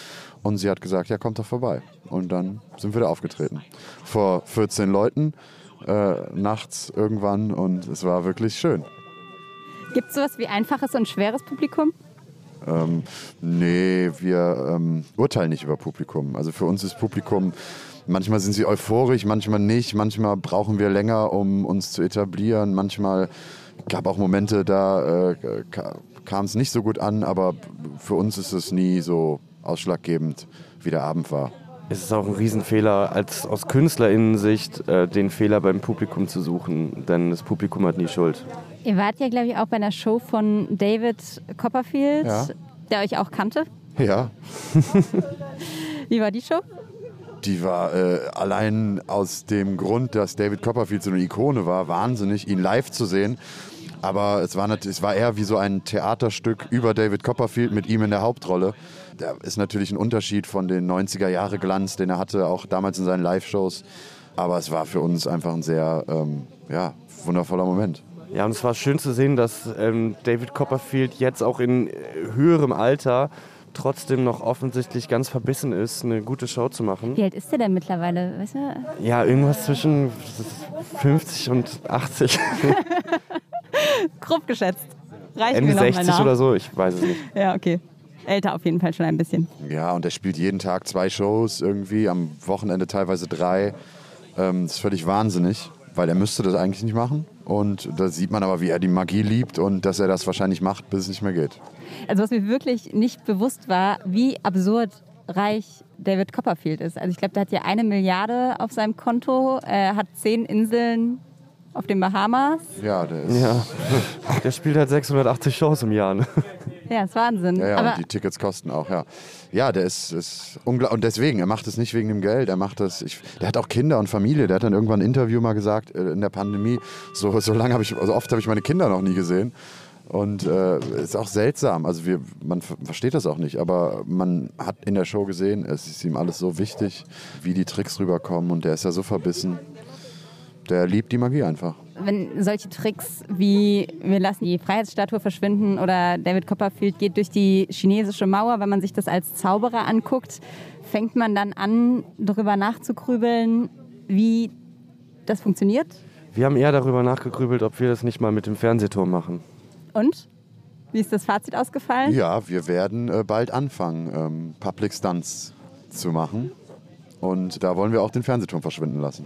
Und sie hat gesagt, ja, kommt doch vorbei. Und dann sind wir da aufgetreten. Vor 14 Leuten, äh, nachts irgendwann und es war wirklich schön. Gibt es sowas wie einfaches und schweres Publikum? Ähm, nee, wir ähm, urteilen nicht über Publikum. Also für uns ist Publikum, manchmal sind sie euphorisch, manchmal nicht, manchmal brauchen wir länger, um uns zu etablieren, manchmal gab auch Momente, da äh, kam es nicht so gut an, aber für uns ist es nie so ausschlaggebend, wie der Abend war. Es ist auch ein Riesenfehler, als aus KünstlerInnen-Sicht äh, den Fehler beim Publikum zu suchen, denn das Publikum hat nie Schuld. Ihr wart ja, glaube ich, auch bei einer Show von David Copperfield, Ja. der euch auch kannte. Ja, [LAUGHS] Wie war die Show? Die war äh, allein aus dem Grund, dass David Copperfield so eine Ikone war, wahnsinnig, ihn live zu sehen. Aber es war, nat- es war eher wie so ein Theaterstück über David Copperfield mit ihm in der Hauptrolle. Da ist natürlich ein Unterschied von den 90er-Jahre-Glanz, den er hatte, auch damals in seinen Live-Shows. Aber es war für uns einfach ein sehr ähm, ja, wundervoller Moment. Ja, und es war schön zu sehen, dass ähm, David Copperfield jetzt auch in äh, höherem Alter trotzdem noch offensichtlich ganz verbissen ist, eine gute Show zu machen. Wie alt ist der denn mittlerweile? Weißt du? Ja, irgendwas zwischen 50 und 80. [LAUGHS] Grob geschätzt. Reicht Ende mir noch mal 60 nach. oder so, ich weiß es nicht. Ja, okay. Älter auf jeden Fall schon ein bisschen. Ja, und er spielt jeden Tag zwei Shows irgendwie, am Wochenende teilweise drei. Ähm, das ist völlig wahnsinnig, weil er müsste das eigentlich nicht machen. Und da sieht man aber, wie er die Magie liebt und dass er das wahrscheinlich macht, bis es nicht mehr geht. Also was mir wirklich nicht bewusst war, wie absurd reich David Copperfield ist. Also ich glaube, der hat ja eine Milliarde auf seinem Konto, äh, hat zehn Inseln auf den Bahamas. Ja, der ist. Ja, [LAUGHS] der spielt halt 680 Shows im Jahr. Ne? Ja, ist Wahnsinn. Ja, ja, Aber und die Tickets kosten auch, ja. Ja, der ist, ist unglaublich. Und deswegen, er macht es nicht wegen dem Geld, er macht das. Ich, der hat auch Kinder und Familie. Der hat dann irgendwann ein Interview mal gesagt, äh, in der Pandemie, so, so lange habe ich, also oft habe ich meine Kinder noch nie gesehen. Und äh, ist auch seltsam. Also wir, man ver- versteht das auch nicht, aber man hat in der Show gesehen, es ist ihm alles so wichtig, wie die Tricks rüberkommen und der ist ja so verbissen. Der liebt die Magie einfach. wenn solche Tricks wie wir lassen die Freiheitsstatue verschwinden oder David Copperfield geht durch die chinesische Mauer, wenn man sich das als Zauberer anguckt, fängt man dann an, darüber nachzugrübeln, wie das funktioniert? Wir haben eher darüber nachgegrübelt, ob wir das nicht mal mit dem Fernsehturm machen. Und? Wie ist das Fazit ausgefallen? Ja, wir werden äh, bald anfangen, ähm, Public Stunts zu machen. Und da wollen wir auch den Fernsehturm verschwinden lassen.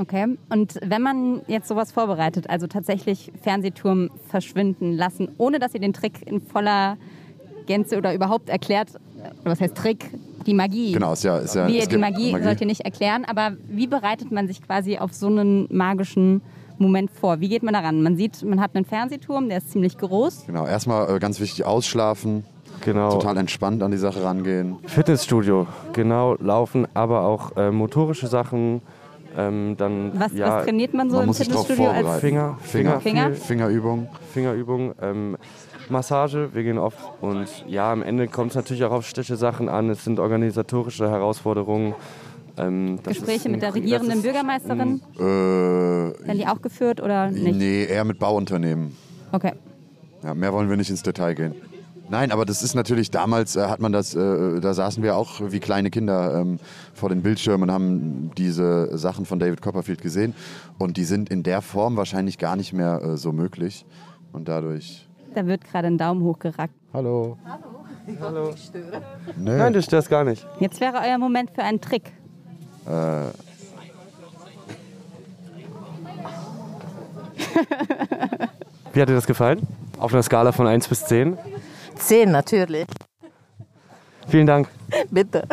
Okay. Und wenn man jetzt sowas vorbereitet, also tatsächlich Fernsehturm verschwinden lassen, ohne dass ihr den Trick in voller Gänze oder überhaupt erklärt, oder was heißt Trick, die Magie. Genau, ist ja, ist ja Wie die gibt Magie, sollt ihr nicht erklären, aber wie bereitet man sich quasi auf so einen magischen Moment vor? Wie geht man daran? Man sieht, man hat einen Fernsehturm, der ist ziemlich groß. Genau, erstmal äh, ganz wichtig ausschlafen, Genau. total entspannt an die Sache rangehen. Fitnessstudio, genau, laufen, aber auch äh, motorische Sachen. Ähm, dann Was, ja, was trainiert man so man im Fitnessstudio? Als Finger, Finger, Finger? viel Fingerübung. Fingerübungen, ähm, Massage, wir gehen oft und ja, am Ende kommt es natürlich auch auf städtische Sachen an. Es sind organisatorische Herausforderungen. Ähm, das Gespräche ist ein- mit der regierenden ist Bürgermeisterin, Äh, werden die auch geführt oder nicht? nee, eher mit Bauunternehmen. Okay. Ja, mehr wollen wir nicht ins Detail gehen. Nein, aber das ist natürlich, damals äh, hat man das, äh, da saßen wir auch wie kleine Kinder ähm, vor den Bildschirmen und haben diese Sachen von David Copperfield gesehen. Und die sind in der Form wahrscheinlich gar nicht mehr äh, so möglich. Und dadurch Da wird gerade ein Daumen hoch gerackt. Hallo. Hallo. Nee. Nein, du störst gar nicht. Jetzt wäre euer Moment für einen Trick. Äh, [LAUGHS] Wie hat dir das gefallen? Auf einer Skala von 1 bis 10? Zehn natürlich. Vielen Dank. Bitte.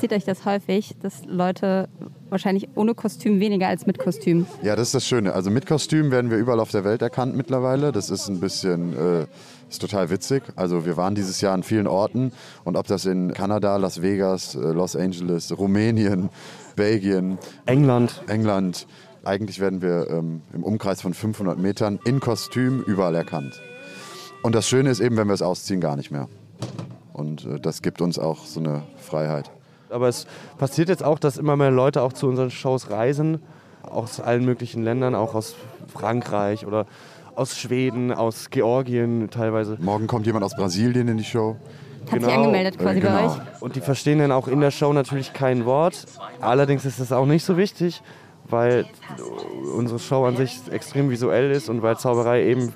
Seht euch das häufig, dass Leute wahrscheinlich ohne Kostüm weniger als mit Kostüm. Ja, das ist das Schöne. Also mit Kostüm werden wir überall auf der Welt erkannt mittlerweile. Das ist ein bisschen, äh, ist total witzig. Also wir waren dieses Jahr an vielen Orten und ob das in Kanada, Las Vegas, äh, Los Angeles, Rumänien, Belgien, England. England, eigentlich werden wir ähm, im Umkreis von 500 Metern in Kostüm überall erkannt. Und das Schöne ist eben, wenn wir es ausziehen, gar nicht mehr. Und äh, das gibt uns auch so eine Freiheit. Aber es passiert jetzt auch, dass immer mehr Leute auch zu unseren Shows reisen. Aus allen möglichen Ländern, auch aus Frankreich oder aus Schweden, aus Georgien teilweise. Morgen kommt jemand aus Brasilien in die Show. Hat sich Genau, angemeldet quasi äh, genau. bei euch. Und die verstehen dann auch in der Show natürlich kein Wort. Allerdings ist das auch nicht so wichtig, weil unsere Show an sich extrem visuell ist und weil Zauberei eben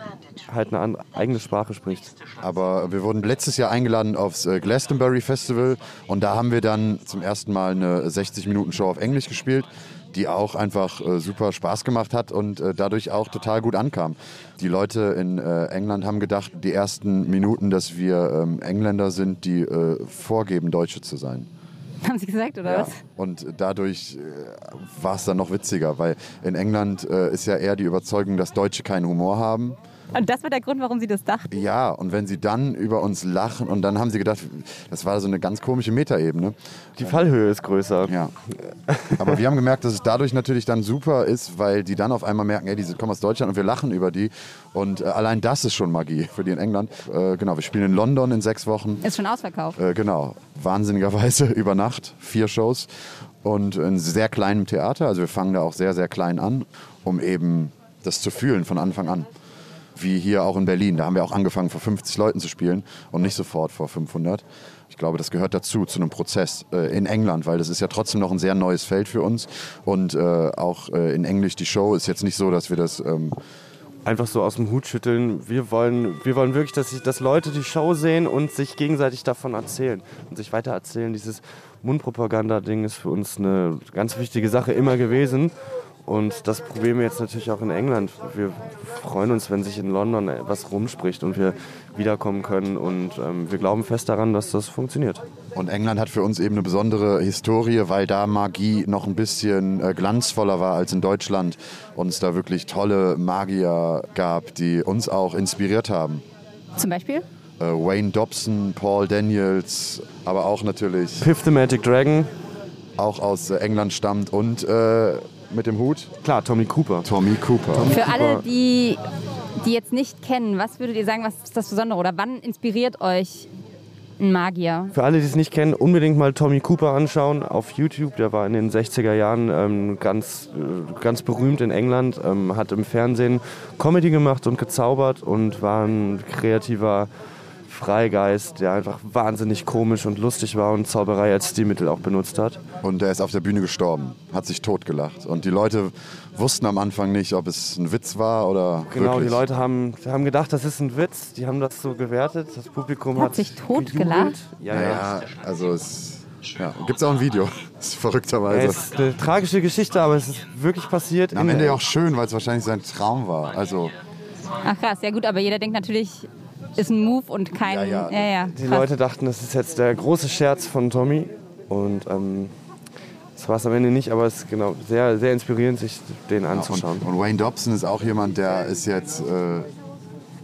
halt eine eigene Sprache spricht. Aber wir wurden letztes Jahr eingeladen aufs äh, Glastonbury Festival und da haben wir dann zum ersten Mal eine 60-Minuten-Show auf Englisch gespielt, die auch einfach äh, super Spaß gemacht hat und äh, dadurch auch total gut ankam. Die Leute in England haben gedacht, die ersten Minuten, dass wir ähm, Engländer sind, die vorgeben, Deutsche zu sein. [LAUGHS] Haben sie gesagt, oder was? Und dadurch äh, war es dann noch witziger, weil in England äh, ist ja eher die Überzeugung, dass Deutsche keinen Humor haben. Und das war der Grund, warum sie das dachten. Ja, und wenn sie dann über uns lachen und dann haben sie gedacht, das war so eine ganz komische Metaebene. Die Fallhöhe ist größer. Ja. Aber wir haben gemerkt, dass es dadurch natürlich dann super ist, weil die dann auf einmal merken, ey, die kommen aus Deutschland und wir lachen über die. Und äh, allein das ist schon Magie für die in England. Äh, genau, wir spielen in London in sechs Wochen. Ist schon ausverkauft. Äh, genau, wahnsinnigerweise [LAUGHS] über Nacht, vier Shows und in sehr kleinem Theater. Also wir fangen da auch sehr, sehr klein an, um eben das zu fühlen von Anfang an. Wie hier auch in Berlin. Da haben wir auch angefangen, vor 50 Leuten zu spielen und nicht sofort vor 500. Ich glaube, das gehört dazu, zu einem Prozess äh, in England, weil das ist ja trotzdem noch ein sehr neues Feld für uns. Und äh, auch äh, in Englisch die Show ist jetzt nicht so, dass wir das ähm, Einfach so aus dem Hut schütteln. Wir wollen, wir wollen wirklich, dass, sich, dass Leute die Show sehen und sich gegenseitig davon erzählen und sich weiter erzählen. Dieses Mundpropaganda-Ding ist für uns eine ganz wichtige Sache immer gewesen. Und das probieren wir jetzt natürlich auch in England. Wir freuen uns, wenn sich in London was rumspricht und wir wiederkommen können. Und ähm, wir glauben fest daran, dass das funktioniert. Und England hat für uns eben eine besondere Historie, weil da Magie noch ein bisschen äh, glanzvoller war als in Deutschland. Und es da wirklich tolle Magier gab, die uns auch inspiriert haben. Zum Beispiel? Äh, Wayne Dobson, Paul Daniels, aber auch natürlich Piff the Magic Dragon, auch aus äh, England stammt und äh, mit dem Hut klar, Tommy Cooper. Tommy Cooper. Für alle, die, die jetzt nicht kennen, was würdet ihr sagen, was ist das Besondere? Oder wann inspiriert euch ein Magier? Für alle, die es nicht kennen, unbedingt mal Tommy Cooper anschauen auf YouTube. Der war in den 60er Jahren ähm, ganz, äh, ganz berühmt in England, ähm, hat im Fernsehen Comedy gemacht und gezaubert und war ein kreativer Freigeist, der einfach wahnsinnig komisch und lustig war und Zauberei als Stilmittel auch benutzt hat. Und er ist auf der Bühne gestorben, hat sich totgelacht. Und die Leute wussten am Anfang nicht, ob es ein Witz war oder Genau, wirklich. die Leute haben, haben gedacht, das ist ein Witz. Die haben das so gewertet. Das Publikum Hat hat, sich totgelacht? Ja, ja. Naja, also es ja, gibt es auch ein Video, [LAUGHS] das ist verrückterweise. Es ist eine tragische Geschichte, aber es ist wirklich passiert. Am in- Ende ja auch schön, weil es wahrscheinlich sein Traum war. Also Ach krass, ja gut, aber jeder denkt natürlich, ist ein Move und kein. Ja, ja. ja, ja Die. Leute dachten, das ist jetzt der große Scherz von Tommy. Und ähm, das war es am Ende nicht, aber es ist genau sehr, sehr inspirierend, sich den und, anzuschauen. und Wayne Dobson ist auch jemand, der ist jetzt, äh,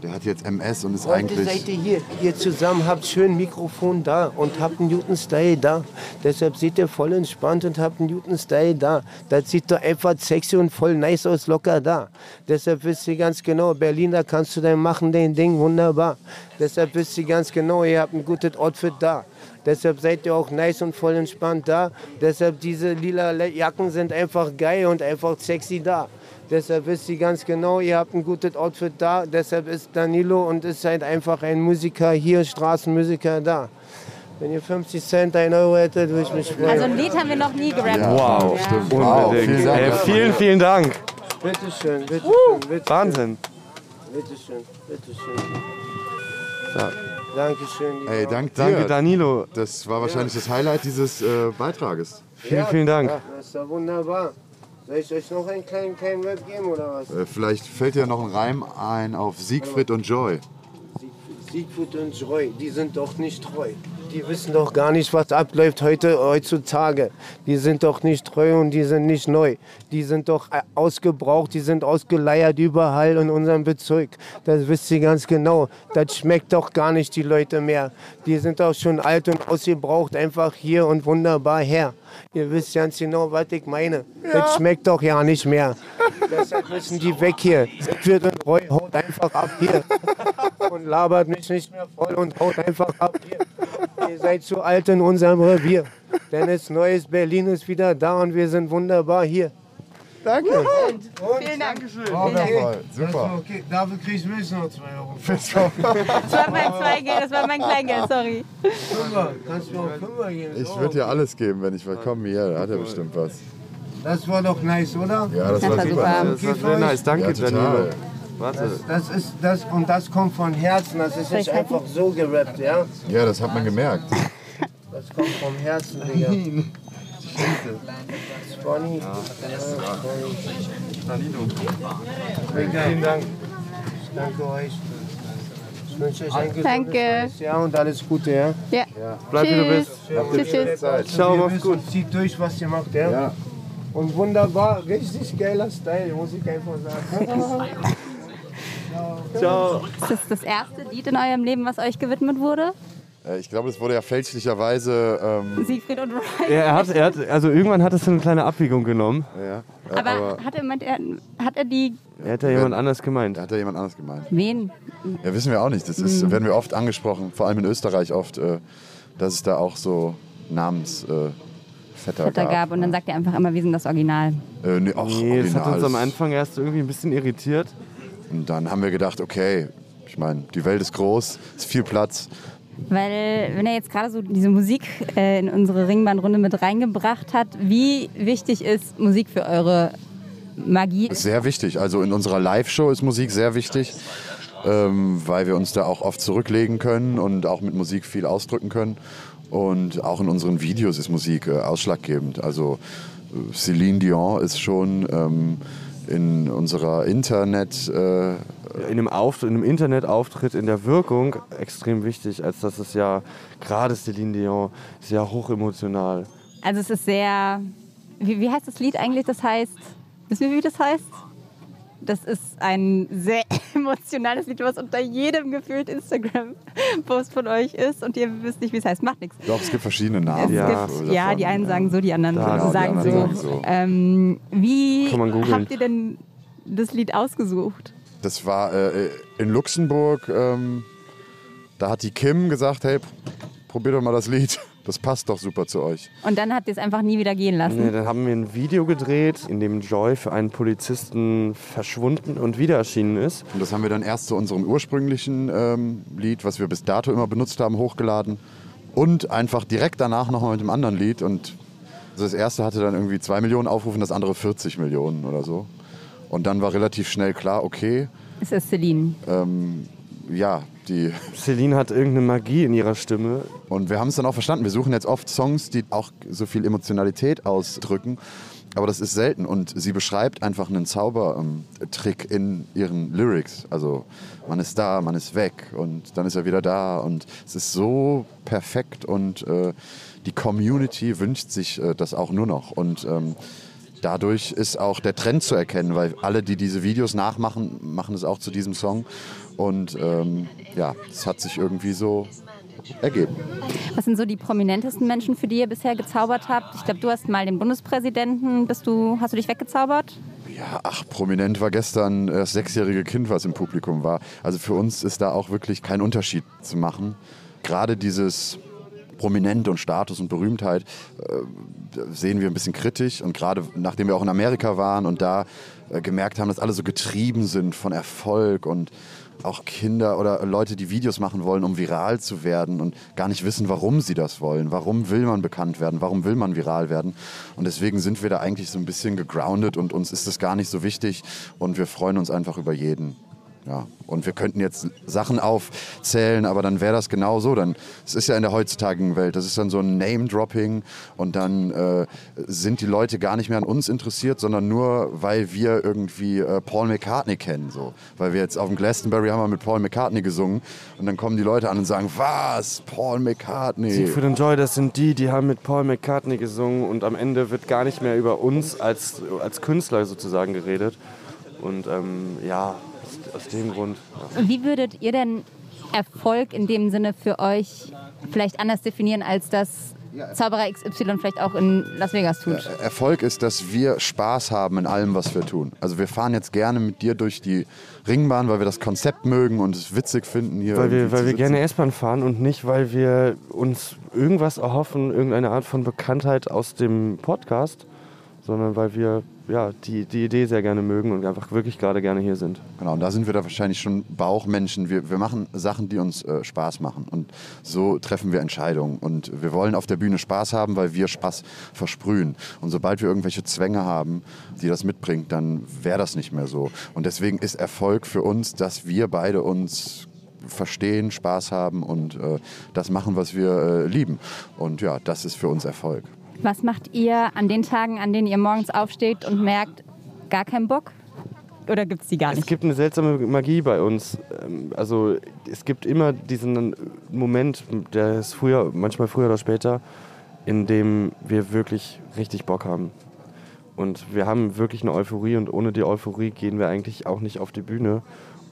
der hat jetzt MS und ist Heute eigentlich seid ihr hier, ihr zusammen habt schön Mikrofon da und habt einen Newton-Style da. Deshalb seht ihr voll entspannt und habt einen Newton-Style da. Das sieht doch einfach sexy und voll nice aus, locker da. Deshalb wisst ihr ganz genau, Berliner kannst du dann machen, den Ding wunderbar. Deshalb wisst ihr ganz genau, ihr habt ein gutes Outfit da. Deshalb seid ihr auch nice und voll entspannt da. Deshalb diese lila Jacken sind einfach geil und einfach sexy da. Deshalb wisst ihr ganz genau, ihr habt ein gutes Outfit da. Deshalb ist Danilo und ist halt einfach ein Musiker hier, Straßenmusiker da. Wenn ihr 50 Cent, 1 Euro hättet, würde ich mich freuen. Also ein Lied haben wir noch nie gerappt. Wow, Wow, Unbedingt. vielen Dank. Ey, vielen, vielen Dank. Bitteschön, bitteschön, bitteschön. Wahnsinn. Bitteschön, bitteschön. Ja. Dankeschön. Ey, dank dir. Danke, Danilo. Das war wahrscheinlich das Highlight dieses äh, Beitrages. Vielen, vielen Dank. Das ist ja wunderbar. Soll ich euch noch einen kleinen, kleinen Rap geben oder was? Äh, vielleicht fällt dir noch ein Reim ein auf Siegfried und Joy. Siegfried und Joy, die sind doch nicht treu. Die wissen doch gar nicht, was abläuft heute, heutzutage. Die sind doch nicht treu und die sind nicht neu. Die sind doch äh, ausgebraucht, die sind ausgeleiert überall in unserem Bezirk. Das wisst ihr ganz genau. Das schmeckt doch gar nicht die Leute mehr. Die sind doch schon alt und ausgebraucht, einfach hier und wunderbar her. Ihr wisst ganz genau, was ich meine. Das schmeckt doch ja nicht mehr. Deshalb müssen die weg hier. Siegfried und Roy haut einfach ab hier. Und labert mich nicht mehr voll und haut einfach ab hier. Ihr seid zu alt in unserem Revier. Denn das neues Berlin ist wieder da und wir sind wunderbar hier. Danke. Vielen Dank. Wundervoll, super. Okay, dafür kriegst du mindestens noch 2 Euro. Das war mein Zweigeld, das war mein Kleingeld, sorry. Fünfer. Kannst du mir auch Fünfer geben? Ich würde dir alles geben, wenn ich willkomme. Hier, da hat er bestimmt was. Das war doch nice, oder? Ja, das, Das war war super. super. Das war sehr nice. Danke, Ja, total. Danilo. Warte. Das ist das und das kommt von Herzen. Das ist nicht einfach so gerappt, ja? Ja, das hat man gemerkt. [LAUGHS] Das kommt vom Herzen, Digga. Das ist funny. Danilo. Vielen Dank. Ich danke euch. Ich wünsche euch ein gesundes Danke. Jahr und alles Gute, ja? Ja. Bleib wie du Tschüss. bist. Tschüss, tschüss. Zeit. Ciao, mach's gut. Zieht durch, was ihr macht, ja? Ja. Und wunderbar, richtig geiler Style, muss ich einfach sagen. [LAUGHS] Ciao. Ist das das erste Lied in eurem Leben, was euch gewidmet wurde? Äh, Ich glaube, das wurde ja fälschlicherweise. Ähm, Siegfried und Roy. Ja, er hat, er hat, also irgendwann hat es so eine kleine Abbiegung genommen. ja, äh, Aber, hat, er, meint er, hat er die. Er hat ja jemand anders gemeint. hat ja jemand anderes gemeint. Wen? Ja, wissen wir auch nicht. Das ist, werden wir oft angesprochen, vor allem in Österreich oft, äh, dass es da auch so Namensvetter äh, Vetter Vetter gab. gab und dann sagt er einfach immer, wir sind das Original. Äh, nee, och, Nee, das hat uns am Original. Anfang erst irgendwie ein bisschen irritiert. Und dann haben wir gedacht, okay, ich meine, die Welt ist groß, ist viel Platz. Weil, wenn er jetzt gerade so diese Musik äh, in unsere Ringbahnrunde mit reingebracht hat, wie wichtig ist Musik für eure Magie? Sehr wichtig. Also in unserer Live-Show ist Musik sehr wichtig, ähm, weil wir uns da auch oft zurücklegen können und auch mit Musik viel ausdrücken können. Und auch in unseren Videos ist Musik äh, ausschlaggebend. Also äh, Celine Dion ist schon ähm, in unserer Internet, äh, In einem, Auf in einem Internetauftritt in der Wirkung extrem wichtig, als dass es ja gerade Celine Dion ist ja hochemotional. Also es ist sehr. Wie, wie heißt das Lied eigentlich? Das heißt. Wissen wir, wie das heißt? Das ist ein sehr [LAUGHS] emotionales Lied, was unter jedem gefühlt Instagram-Post von euch ist und ihr wisst nicht, wie es heißt. Macht nichts. doch, es gibt verschiedene Es Namen. Ja. gibt, ja, die einen sagen so, die anderen Da, die sagen so. anderen sagen so. Ähm, wie habt ihr denn das Lied ausgesucht? Das war äh, in Luxemburg. Ähm, da hat die Kim gesagt, hey, probiert doch mal das Lied. Das passt doch super zu euch. Und dann habt ihr es einfach nie wieder gehen lassen. Nee, dann haben wir ein Video gedreht, in dem Joy für einen Polizisten verschwunden und wieder erschienen ist. Und das haben wir dann erst zu unserem ursprünglichen ähm, Lied, was wir bis dato immer benutzt haben, hochgeladen. Und einfach direkt danach nochmal mit dem anderen Lied. Und also das erste hatte dann irgendwie 2 Millionen Aufrufe, das andere 40 Millionen oder so. Und dann war relativ schnell klar, okay, Es ist Celine. ja, die. Celine hat irgendeine Magie in ihrer Stimme. Und wir haben es dann auch verstanden. Wir suchen jetzt oft Songs, die auch so viel Emotionalität ausdrücken. Aber das ist selten. Und sie beschreibt einfach einen Zaubertrick in ihren Lyrics. Also man ist da, man ist weg und dann ist er wieder da. Und es ist so perfekt und äh, die Community wünscht sich äh, das auch nur noch. Und ähm, dadurch ist auch der Trend zu erkennen, weil alle, die diese Videos nachmachen, machen es auch zu diesem Song. Und ähm, ja, es hat sich irgendwie so ergeben. Was sind so die prominentesten Menschen, für die ihr bisher gezaubert habt? Ich glaube, du hast mal den Bundespräsidenten. Bist du, hast du dich weggezaubert? Ja, ach, prominent war gestern das sechsjährige Kind, was im Publikum war. Also für uns ist da auch wirklich kein Unterschied zu machen. Gerade dieses Prominent und Status und Berühmtheit äh, sehen wir ein bisschen kritisch. Und gerade nachdem wir auch in Amerika waren und da äh, gemerkt haben, dass alle so getrieben sind von Erfolg und auch Kinder oder Leute, die Videos machen wollen, um viral zu werden und gar nicht wissen, warum sie das wollen. Warum will man bekannt werden? Warum will man viral werden? Und deswegen sind wir da eigentlich so ein bisschen gegroundet und uns ist das gar nicht so wichtig und wir freuen uns einfach über jeden. Ja, und wir könnten jetzt Sachen aufzählen, aber dann wäre das genau so. Dann, es ist ja in der heutzutage Welt, das ist dann so ein Name-Dropping und dann äh, sind die Leute gar nicht mehr an uns interessiert, sondern nur, weil wir irgendwie äh, Paul McCartney kennen. So. Weil wir jetzt auf dem Glastonbury haben wir mit Paul McCartney gesungen und dann kommen die Leute an und sagen, was, Paul McCartney. Siegfried und Joy, das sind die, die haben mit Paul McCartney gesungen und am Ende wird gar nicht mehr über uns als, als Künstler sozusagen geredet. Und ähm, ja, aus, dem Grund. Ja. Wie würdet ihr denn Erfolg in dem Sinne für euch vielleicht anders definieren, als das Zauberer XY vielleicht auch in Las Vegas tut? Erfolg ist, dass wir Spaß haben in allem, was wir tun. Also wir fahren jetzt gerne mit dir durch die Ringbahn, weil wir das Konzept mögen und es witzig finden hier. Weil wir, weil wir gerne S-Bahn fahren und nicht, weil wir uns irgendwas erhoffen, irgendeine Art von Bekanntheit aus dem Podcast, sondern weil wir ja, die, die Idee sehr gerne mögen und einfach wirklich gerade gerne hier sind. Genau, und da sind wir da wahrscheinlich schon Bauchmenschen. Wir, wir machen Sachen, die uns äh, Spaß machen. Und so treffen wir Entscheidungen. Und wir wollen auf der Bühne Spaß haben, weil wir Spaß versprühen. Und sobald wir irgendwelche Zwänge haben, die das mitbringt, dann wäre das nicht mehr so. Und deswegen ist Erfolg für uns, dass wir beide uns verstehen, Spaß haben und äh, das machen, was wir äh, lieben. Und ja, das ist für uns Erfolg. Was macht ihr an den Tagen, an denen ihr morgens aufsteht und merkt, gar keinen Bock? Oder gibt es die gar Es nicht? gibt eine seltsame Magie bei uns. Ähm, Also es gibt immer diesen Moment, der ist früher, manchmal früher oder später, in dem wir wirklich richtig Bock haben. Und wir haben wirklich eine Euphorie und ohne die Euphorie gehen wir eigentlich auch nicht auf die Bühne.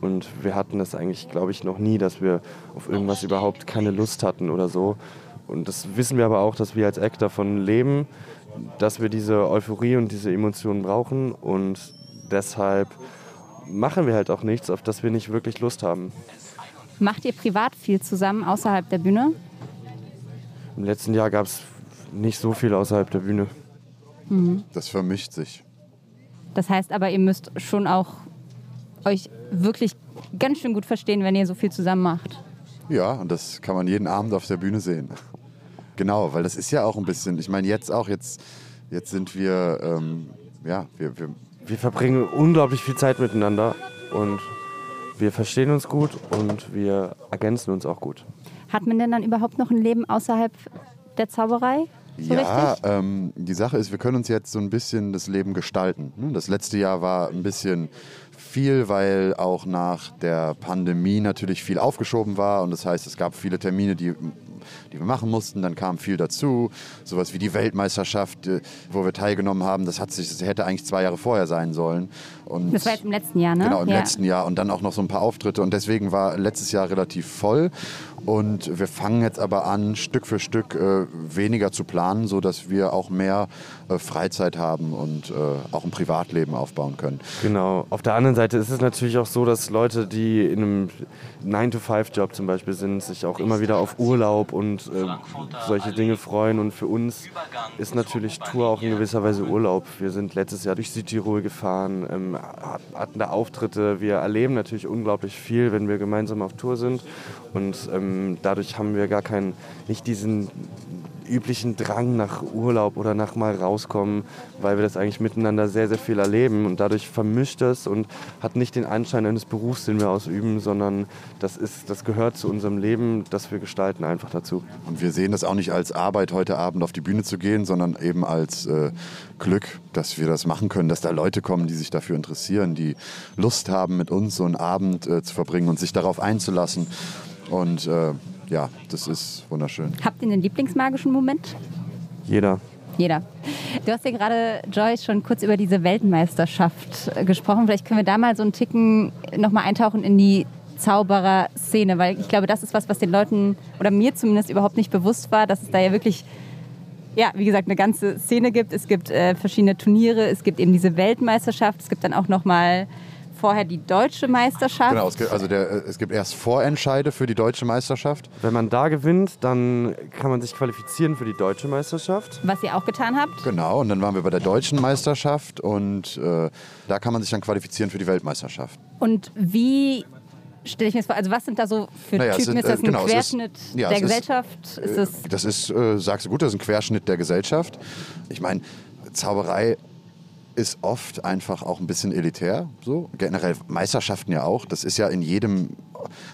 Und wir hatten das eigentlich, glaube ich, noch nie, dass wir auf irgendwas überhaupt keine Lust hatten oder so. Und das wissen wir aber auch, dass wir als Act davon leben, dass wir diese Euphorie und diese Emotionen brauchen. Und deshalb machen wir halt auch nichts, auf das wir nicht wirklich Lust haben. Macht ihr privat viel zusammen außerhalb der Bühne? Im letzten Jahr gab es nicht so viel außerhalb der Bühne. Das vermischt sich. Das heißt aber, ihr müsst schon auch euch wirklich ganz schön gut verstehen, wenn ihr so viel zusammen macht. Ja, und das kann man jeden Abend auf der Bühne sehen. Genau, weil das ist ja auch ein bisschen, ich meine jetzt auch, jetzt, jetzt sind wir, ähm, ja, wir, wir, Wir verbringen unglaublich viel Zeit miteinander und wir verstehen uns gut und wir ergänzen uns auch gut. Hat man denn dann überhaupt noch ein Leben außerhalb der Zauberei? So ja, ähm, die Sache ist, wir können uns jetzt so ein bisschen das Leben gestalten. ne? Das letzte Jahr war ein bisschen viel, weil auch nach der Pandemie natürlich viel aufgeschoben war und das heißt, es gab viele Termine, die die wir machen mussten, dann kam viel dazu, sowas wie die Weltmeisterschaft, äh, wo wir teilgenommen haben, das, hat sich, das hätte eigentlich zwei Jahre vorher sein sollen. Und Das war jetzt im letzten Jahr, ne? Genau, im ja. letzten Jahr und dann auch noch so ein paar Auftritte und deswegen war letztes Jahr relativ voll und wir fangen jetzt aber an, Stück für Stück äh, weniger zu planen, sodass wir auch mehr äh, Freizeit haben und äh, auch ein Privatleben aufbauen können. Genau. Auf der anderen Seite ist es natürlich auch so, dass Leute, die in einem 9-to-5-Job zum Beispiel sind, sich auch immer wieder auf Urlaub und äh, solche Dinge freuen. Und für uns ist natürlich Tour auch in gewisser Weise Urlaub. Wir sind letztes Jahr durch Südtirol gefahren, ähm, hat- hatten da Auftritte. Wir erleben natürlich unglaublich viel, wenn wir gemeinsam auf Tour sind. Und ähm, dadurch haben wir gar keinen, nicht diesen üblichen Drang nach Urlaub oder nach mal rauskommen, weil wir das eigentlich miteinander sehr, sehr viel erleben und dadurch vermischt es und hat nicht den Anschein eines Berufs, den wir ausüben, sondern das, ist, das gehört zu unserem Leben, das wir gestalten, einfach dazu. Und wir sehen das auch nicht als Arbeit, heute Abend auf die Bühne zu gehen, sondern eben als äh, Glück, dass wir das machen können, dass da Leute kommen, die sich dafür interessieren, die Lust haben, mit uns so einen Abend äh, zu verbringen und sich darauf einzulassen. Und äh, ja, das ist wunderschön. Habt ihr einen Lieblingsmagischen Moment? Jeder. Jeder. Du hast ja gerade, Joyce, schon kurz über diese Weltmeisterschaft äh, gesprochen. Vielleicht können wir da mal so einen Ticken nochmal eintauchen in die Zauberer-Szene, weil ich glaube, das ist was, was den Leuten oder mir zumindest überhaupt nicht bewusst war, dass es da ja wirklich, ja, wie gesagt, eine ganze Szene gibt. Es gibt äh, verschiedene Turniere, es gibt eben diese Weltmeisterschaft, es gibt dann auch nochmal vorher die deutsche Meisterschaft. Genau, es gibt, also der, äh, es gibt erst Vorentscheide für die deutsche Meisterschaft. Wenn man da gewinnt, dann kann man sich qualifizieren für die deutsche Meisterschaft. Was ihr auch getan habt. Genau, und dann waren wir bei der deutschen Meisterschaft und äh, da kann man sich dann qualifizieren für die Weltmeisterschaft. Und wie stelle ich mir das vor? Also was sind da so für Naja, Typen? sind, ist das äh, ein genau, es ist- Querschnitt ja, der ist- Gesellschaft? Ist das Das ist, äh, sagst du gut, das ist ein Querschnitt der Gesellschaft. Ich meine, Zauberei ist oft einfach auch ein bisschen elitär. So. Generell Meisterschaften ja auch. Das ist ja in jedem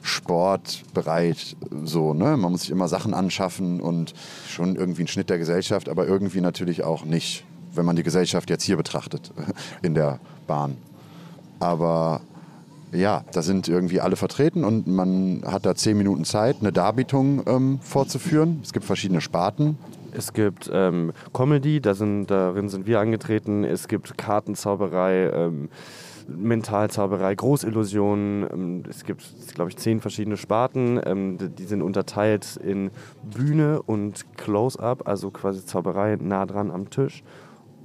Sportbereich so. Ne? Man muss sich immer Sachen anschaffen und schon irgendwie ein Schnitt der Gesellschaft, aber irgendwie natürlich auch nicht, wenn man die Gesellschaft jetzt hier betrachtet, [LAUGHS] in der Bahn. Aber ja, da sind irgendwie alle vertreten und man hat da zehn Minuten Zeit, eine Darbietung ähm, vorzuführen. Es gibt verschiedene Sparten. Es gibt ähm, Comedy, da sind, darin sind wir angetreten. Es gibt Kartenzauberei, ähm, Mentalzauberei, Großillusionen. Ähm, es gibt, glaube ich, zehn verschiedene Sparten. Ähm, die sind unterteilt in Bühne und Close-up, also quasi Zauberei nah dran am Tisch.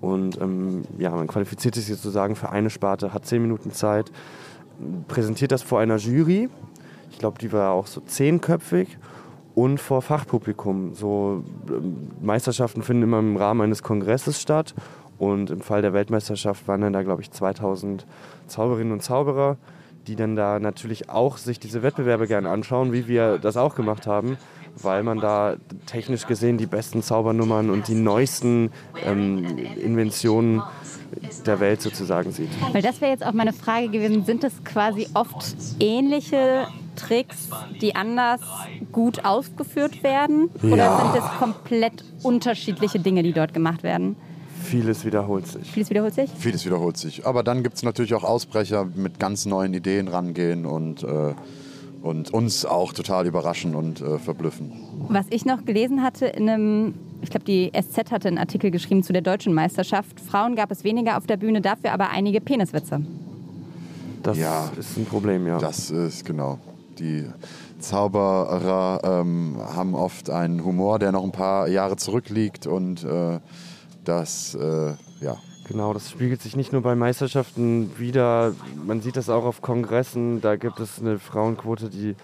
Und ähm, ja, man qualifiziert sich sozusagen für eine Sparte, hat zehn Minuten Zeit, präsentiert das vor einer Jury. Ich glaube, die war auch so zehnköpfig und vor Fachpublikum. So ähm, Meisterschaften finden immer im Rahmen eines Kongresses statt und im Fall der Weltmeisterschaft waren dann da, glaube ich, 2000 Zauberinnen und Zauberer, die dann da natürlich auch sich diese Wettbewerbe gerne anschauen, wie wir das auch gemacht haben, weil man da technisch gesehen die besten Zaubernummern und die neuesten ähm, Inventionen der Welt sozusagen sieht. Weil das wäre jetzt auch meine Frage gewesen, sind das quasi oft ähnliche Tricks, die anders gut ausgeführt werden? Oder Ja. sind das komplett unterschiedliche Dinge, die dort gemacht werden? Vieles wiederholt sich. Vieles wiederholt sich? Vieles wiederholt sich. Aber dann gibt es natürlich auch Ausbrecher mit ganz neuen Ideen rangehen und, äh, und uns auch total überraschen und äh, verblüffen. Was ich noch gelesen hatte in einem, ich glaube, die SZ hatte einen Artikel geschrieben zu der deutschen Meisterschaft. Frauen gab es weniger auf der Bühne, dafür aber einige Peniswitze. Das Ja. ist ein Problem, ja. Das ist genau. Die Zauberer ähm, haben oft einen Humor, der noch ein paar Jahre zurückliegt und äh, das, äh, ja. Genau, das spiegelt sich nicht nur bei Meisterschaften wieder, man sieht das auch auf Kongressen, da gibt es eine Frauenquote, die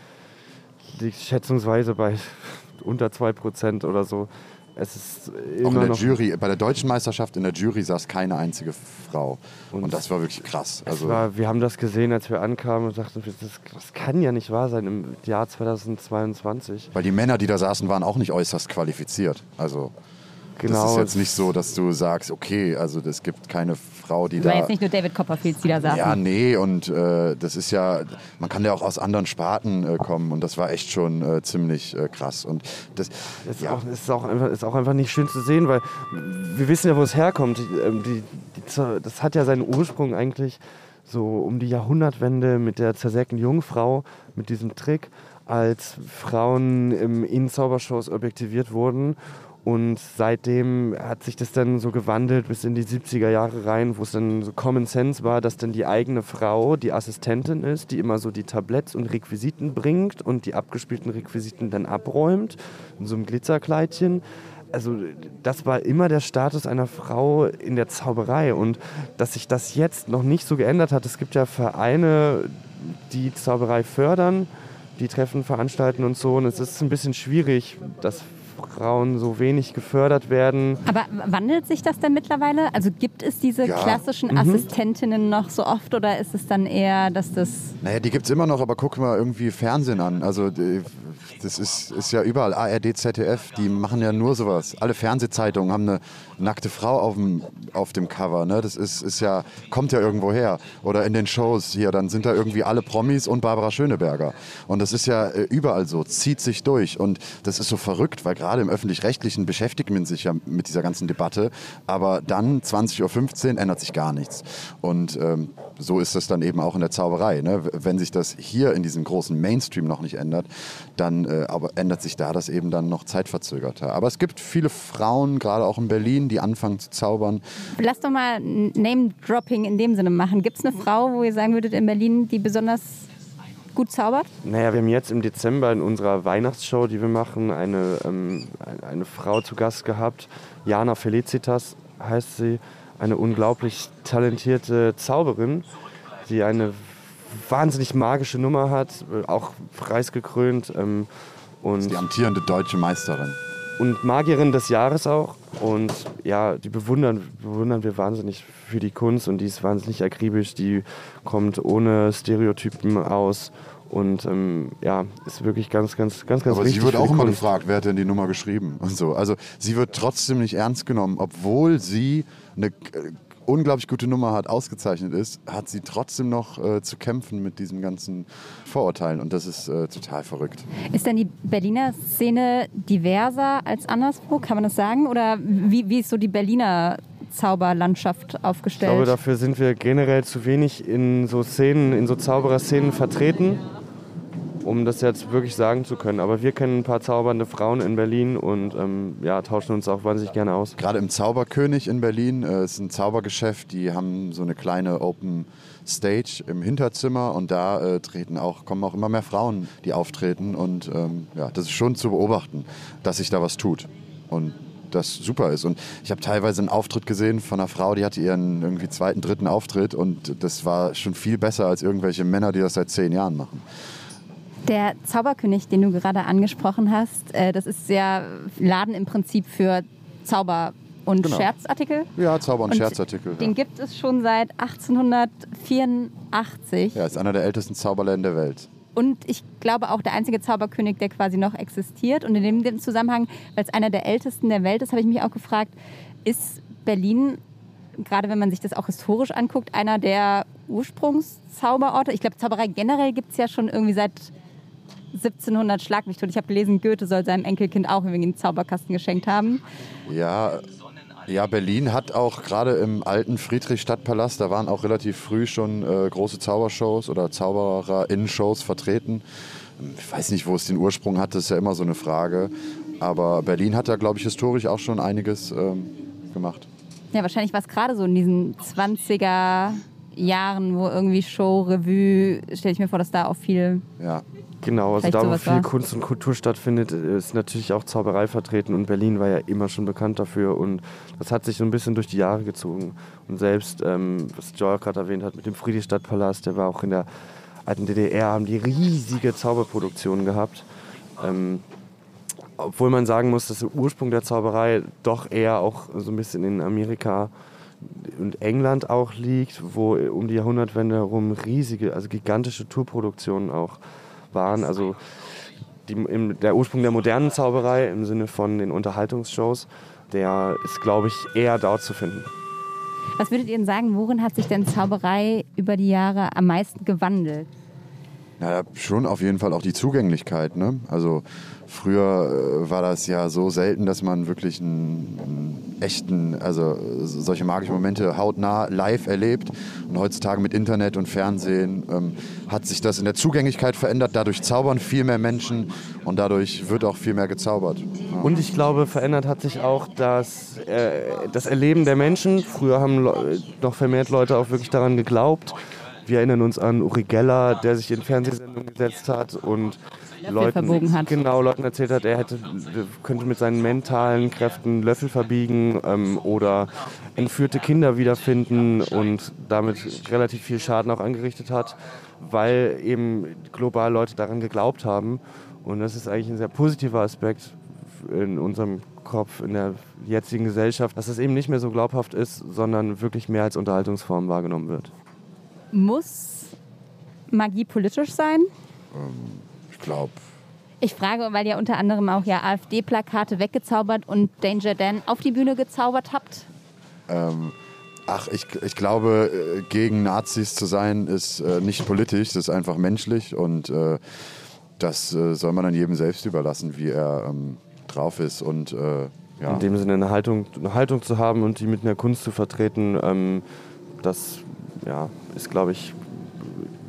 liegt schätzungsweise bei [LAUGHS] unter 2% oder so. Es ist Auch in immer der Jury, bei der deutschen Meisterschaft in der Jury saß keine einzige Frau. Und, Und das war wirklich krass. Also, war, wir haben das gesehen, als wir ankamen und dachten, das, das kann ja nicht wahr sein im Jahr 2022. weil die Männer, die da saßen, waren auch nicht äußerst qualifiziert. Also Genau. das ist jetzt nicht so, dass du sagst, okay, also es gibt keine Frau, die Das war da... jetzt nicht nur David Copperfield, die da saßen. Ja, nee, und äh, das ist ja, man kann ja auch aus anderen Sparten äh, kommen und das war echt schon äh, ziemlich äh, krass. Und das, ist, ja, auch, ist, auch einfach, ist auch einfach nicht schön zu sehen, weil wir wissen ja, wo es herkommt. Die, ähm, die, die, das hat ja seinen Ursprung eigentlich so um die Jahrhundertwende mit der zersägten Jungfrau, mit diesem Trick, als Frauen im, in Zaubershows objektiviert wurden. Und seitdem hat sich das dann so gewandelt bis in die 70er Jahre rein, wo es dann so Common Sense war, dass dann die eigene Frau die Assistentin ist, die immer so die Tabletts und Requisiten bringt und die abgespielten Requisiten dann abräumt in so einem Glitzerkleidchen. Also das war immer der Status einer Frau in der Zauberei und dass sich das jetzt noch nicht so geändert hat. Es gibt ja Vereine, die Zauberei fördern, die Treffen veranstalten und so und es ist ein bisschen schwierig, dass Frauen so wenig gefördert werden. Aber wandelt sich das denn mittlerweile? Also gibt es diese Ja. klassischen Assistentinnen noch so oft oder ist es dann eher, dass das naja, die gibt es immer noch, aber guck mal irgendwie Fernsehen an. Also das ist, ist ja überall, ARD, ZDF, die machen ja nur sowas. Alle Fernsehzeitungen haben eine nackte Frau auf dem, auf dem Cover. Ne? Das ist, ist ja, kommt ja irgendwo her. Oder in den Shows hier, dann sind da irgendwie alle Promis und Barbara Schöneberger. Und das ist ja äh, überall so, zieht sich durch. Und das ist so verrückt, weil gerade im Öffentlich-Rechtlichen beschäftigt man sich ja mit dieser ganzen Debatte. Aber dann, 20.15 Uhr, ändert sich gar nichts. Und ähm, so ist das dann eben auch in der Zauberei. Ne? Wenn sich das hier in diesem großen Mainstream noch nicht ändert, dann äh, aber ändert sich da das eben dann noch zeitverzögerter. Aber es gibt viele Frauen, gerade auch in Berlin, die anfangen zu zaubern. Lass doch mal ein Name-Dropping in dem Sinne machen. Gibt es eine Frau, wo ihr sagen würdet in Berlin, die besonders gut zaubert? Naja, wir haben jetzt im Dezember in unserer Weihnachtsshow, die wir machen, eine, ähm, eine- eine Frau zu Gast gehabt. Jana Felicitas heißt sie. Eine unglaublich talentierte Zauberin, die eine wahnsinnig magische Nummer hat, auch preisgekrönt. Ähm, und Die amtierende deutsche Meisterin. und Magierin des Jahres auch. Und ja, die bewundern, bewundern wir wahnsinnig für die Kunst und die ist wahnsinnig akribisch. Die kommt ohne Stereotypen aus und ähm, ja, ist wirklich ganz, ganz, ganz, ganz Aber wichtig. sie wird auch immer Kunst. gefragt, wer hat denn die Nummer geschrieben und so. Also sie wird trotzdem nicht ernst genommen, obwohl sie eine äh, unglaublich gute Nummer hat, ausgezeichnet ist, hat sie trotzdem noch äh, zu kämpfen mit diesen ganzen Vorurteilen. Und das ist äh, total verrückt. Ist denn die Berliner Szene diverser als anderswo? Kann man das sagen? Oder wie, wie ist so die Berliner Zauberlandschaft aufgestellt? Ich glaube, dafür sind wir generell zu wenig in so Szenen, in so Zaubererszenen vertreten, um das jetzt wirklich sagen zu können. Aber wir kennen ein paar zaubernde Frauen in Berlin und ähm, ja, tauschen uns auch wahnsinnig gerne aus. Gerade im Zauberkönig in Berlin äh, ist ein Zaubergeschäft, die haben so eine kleine Open Stage im Hinterzimmer und da äh, treten auch, kommen auch immer mehr Frauen, die auftreten und ähm, ja, das ist schon zu beobachten, dass sich da was tut. Und das super ist. Und ich habe teilweise einen Auftritt gesehen von einer Frau, die hatte ihren irgendwie zweiten, dritten Auftritt und das war schon viel besser als irgendwelche Männer, die das seit zehn Jahren machen. Der Zauberkönig, den du gerade angesprochen hast, äh, das ist der Laden im Prinzip für Zauber- und Genau. Scherzartikel. Ja, Zauber- und, Und Scherzartikel. Den Ja. gibt es schon seit 1884. ja, ist einer der ältesten Zauberläden der Welt. Und ich glaube auch der einzige Zauberkönig, der quasi noch existiert. Und in dem, dem Zusammenhang, weil es einer der ältesten der Welt ist, habe ich mich auch gefragt, ist Berlin, gerade wenn man sich das auch historisch anguckt, einer der Ursprungszauberorte? Ich glaube, Zauberei generell gibt es ja schon irgendwie seit 1700 Schlag mich tot. Ich habe gelesen, Goethe soll seinem Enkelkind auch irgendwie einen Zauberkasten geschenkt haben. Ja, ja, Berlin hat auch gerade im alten Friedrichstadtpalast, da waren auch relativ früh schon äh, große Zaubershows oder ZaubererInnen-Shows vertreten. Ich weiß nicht, wo es den Ursprung hat, das ist ja immer so eine Frage. Aber Berlin hat da, glaube ich, historisch auch schon einiges ähm, gemacht. Ja, wahrscheinlich war es gerade so in diesen 20er Jahren, wo irgendwie Show, Revue, stelle ich mir vor, dass da auch viel Ja. Genau, also da, wo viel war. Kunst und Kultur stattfindet, ist natürlich auch Zauberei vertreten und Berlin war ja immer schon bekannt dafür und das hat sich so ein bisschen durch die Jahre gezogen. Und selbst, ähm, was auch gerade erwähnt hat, mit dem Friedrichstadtpalast, der war auch in der alten DDR, haben die riesige Zauberproduktionen gehabt. Ähm, obwohl man sagen muss, dass der Ursprung der Zauberei doch eher auch so ein bisschen in Amerika und England auch liegt, wo um die Jahrhundertwende herum riesige, also gigantische Tourproduktionen auch waren. Also die, im, der Ursprung der modernen Zauberei im Sinne von den Unterhaltungsshows, der ist, glaube ich, eher dort zu finden. Was würdet ihr denn sagen, worin hat sich denn Zauberei über die Jahre am meisten gewandelt? Ja, schon auf jeden Fall auch die Zugänglichkeit. Ne? Also früher äh, war das ja so selten, dass man wirklich einen, einen echten, also solche magischen Momente hautnah live erlebt. Und heutzutage mit Internet und Fernsehen ähm, hat sich das in der Zugänglichkeit verändert. Dadurch zaubern viel mehr Menschen und dadurch wird auch viel mehr gezaubert. Ja. Und ich glaube, verändert hat sich auch das, äh, das Erleben der Menschen. Früher haben noch vermehrt Leute auch wirklich daran geglaubt. Wir erinnern uns an Uri Geller, der sich in Fernsehsendungen gesetzt hat und Leuten, verbogen hat. Genau, Leuten erzählt hat, er hätte, könnte mit seinen mentalen Kräften Löffel verbiegen ähm, oder entführte Kinder wiederfinden und damit relativ viel Schaden auch angerichtet hat, weil eben global Leute daran geglaubt haben. Und das ist eigentlich ein sehr positiver Aspekt in unserem Kopf, in der jetzigen Gesellschaft, dass es eben nicht mehr so glaubhaft ist, sondern wirklich mehr als Unterhaltungsform wahrgenommen wird. Muss Magie politisch sein? Ich glaube, Ich frage, weil ihr unter anderem auch ja AfD-Plakate weggezaubert und Danger Dan auf die Bühne gezaubert habt. ach, ich, ich glaube, äh, gegen Nazis zu sein, ist äh, nicht politisch, das ist einfach menschlich und äh, das äh, soll man dann jedem selbst überlassen, wie er ähm, drauf ist. Und äh, ja. In dem Sinne eine Haltung, eine Haltung zu haben und die mit einer Kunst zu vertreten, ähm, das ja, ist, glaube ich,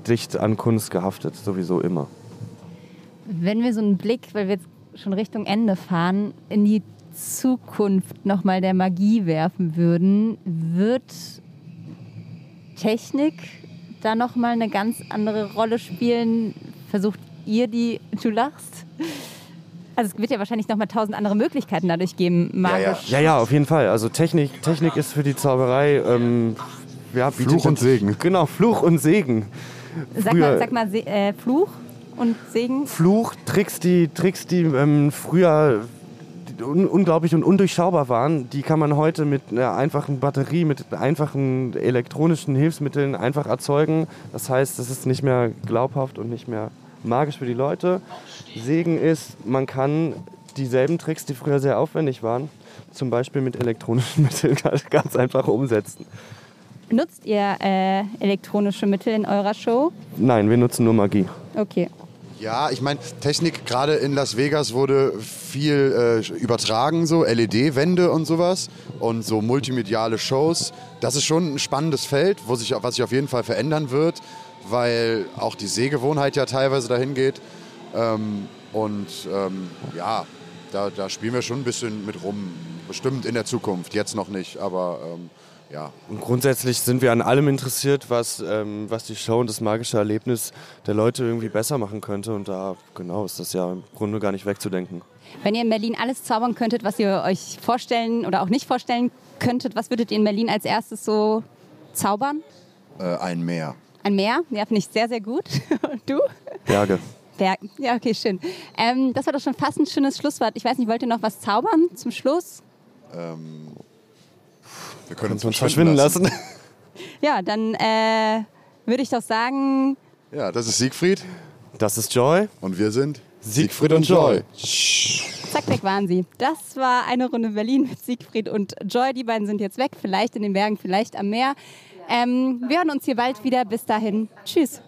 dicht an Kunst gehaftet, sowieso immer. Wenn wir so einen Blick, weil wir jetzt schon Richtung Ende fahren, in die Zukunft nochmal der Magie werfen würden, wird Technik da nochmal eine ganz andere Rolle spielen? Versucht ihr die, du lachst? Also es wird ja wahrscheinlich nochmal tausend andere Möglichkeiten dadurch geben, magisch. Ja, ja, auf jeden Fall. Also Technik, Technik ist für die Zauberei ähm, ja, Fluch und Segen. Genau, Fluch und Segen. Sag mal, sag mal äh, Fluch und Segen. Fluch, Tricks, die, Tricks, die ähm, früher un unglaublich und undurchschaubar waren, die kann man heute mit einer einfachen Batterie, mit einfachen elektronischen Hilfsmitteln einfach erzeugen. Das heißt, es ist nicht mehr glaubhaft und nicht mehr magisch für die Leute. Segen ist, man kann dieselben Tricks, die früher sehr aufwendig waren, zum Beispiel mit elektronischen [LAUGHS] Mitteln ganz einfach umsetzen. Benutzt ihr äh, elektronische Mittel in eurer Show? Nein, wir nutzen nur Magie. Okay. Ja, ich meine, Technik, gerade in Las Vegas wurde viel äh, übertragen, so LED-Wände und sowas und so multimediale Shows. Das ist schon ein spannendes Feld, wo sich, was sich auf jeden Fall verändern wird, weil auch die Sehgewohnheit ja teilweise dahin geht. Ähm, und ähm, ja, da, da spielen wir schon ein bisschen mit rum. Bestimmt in der Zukunft, jetzt noch nicht, aber ähm, ja. Und grundsätzlich sind wir an allem interessiert, was, ähm, was die Show und das magische Erlebnis der Leute irgendwie besser machen könnte. Und da genau ist das ja im Grunde gar nicht wegzudenken. Wenn ihr in Berlin alles zaubern könntet, was ihr euch vorstellen oder auch nicht vorstellen könntet, was würdet ihr in Berlin als erstes so zaubern? Äh, ein Meer. Ein Meer? Ja, finde ich sehr, sehr gut. Und [LAUGHS] du? Berge. Berg. Ja, okay, schön. Ähm, das war doch schon fast ein schönes Schlusswort. Ich weiß nicht, wollt ihr noch was zaubern zum Schluss? Ähm, wir können uns Uns verschwinden lassen. lassen. [LAUGHS] Ja, dann äh, würde ich doch sagen, Ja, das ist Siegfried Das ist Joy. und wir sind Siegfried und Joy. zack, weg waren sie. Das war eine Runde Berlin mit Siegfried und Joy. Die beiden sind jetzt weg, vielleicht in den Bergen, vielleicht am Meer. Ähm, wir hören uns hier bald wieder. Bis dahin. Tschüss.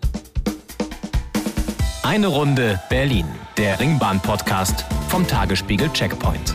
Eine Runde Berlin, der Ringbahn-Podcast vom Tagesspiegel Checkpoint.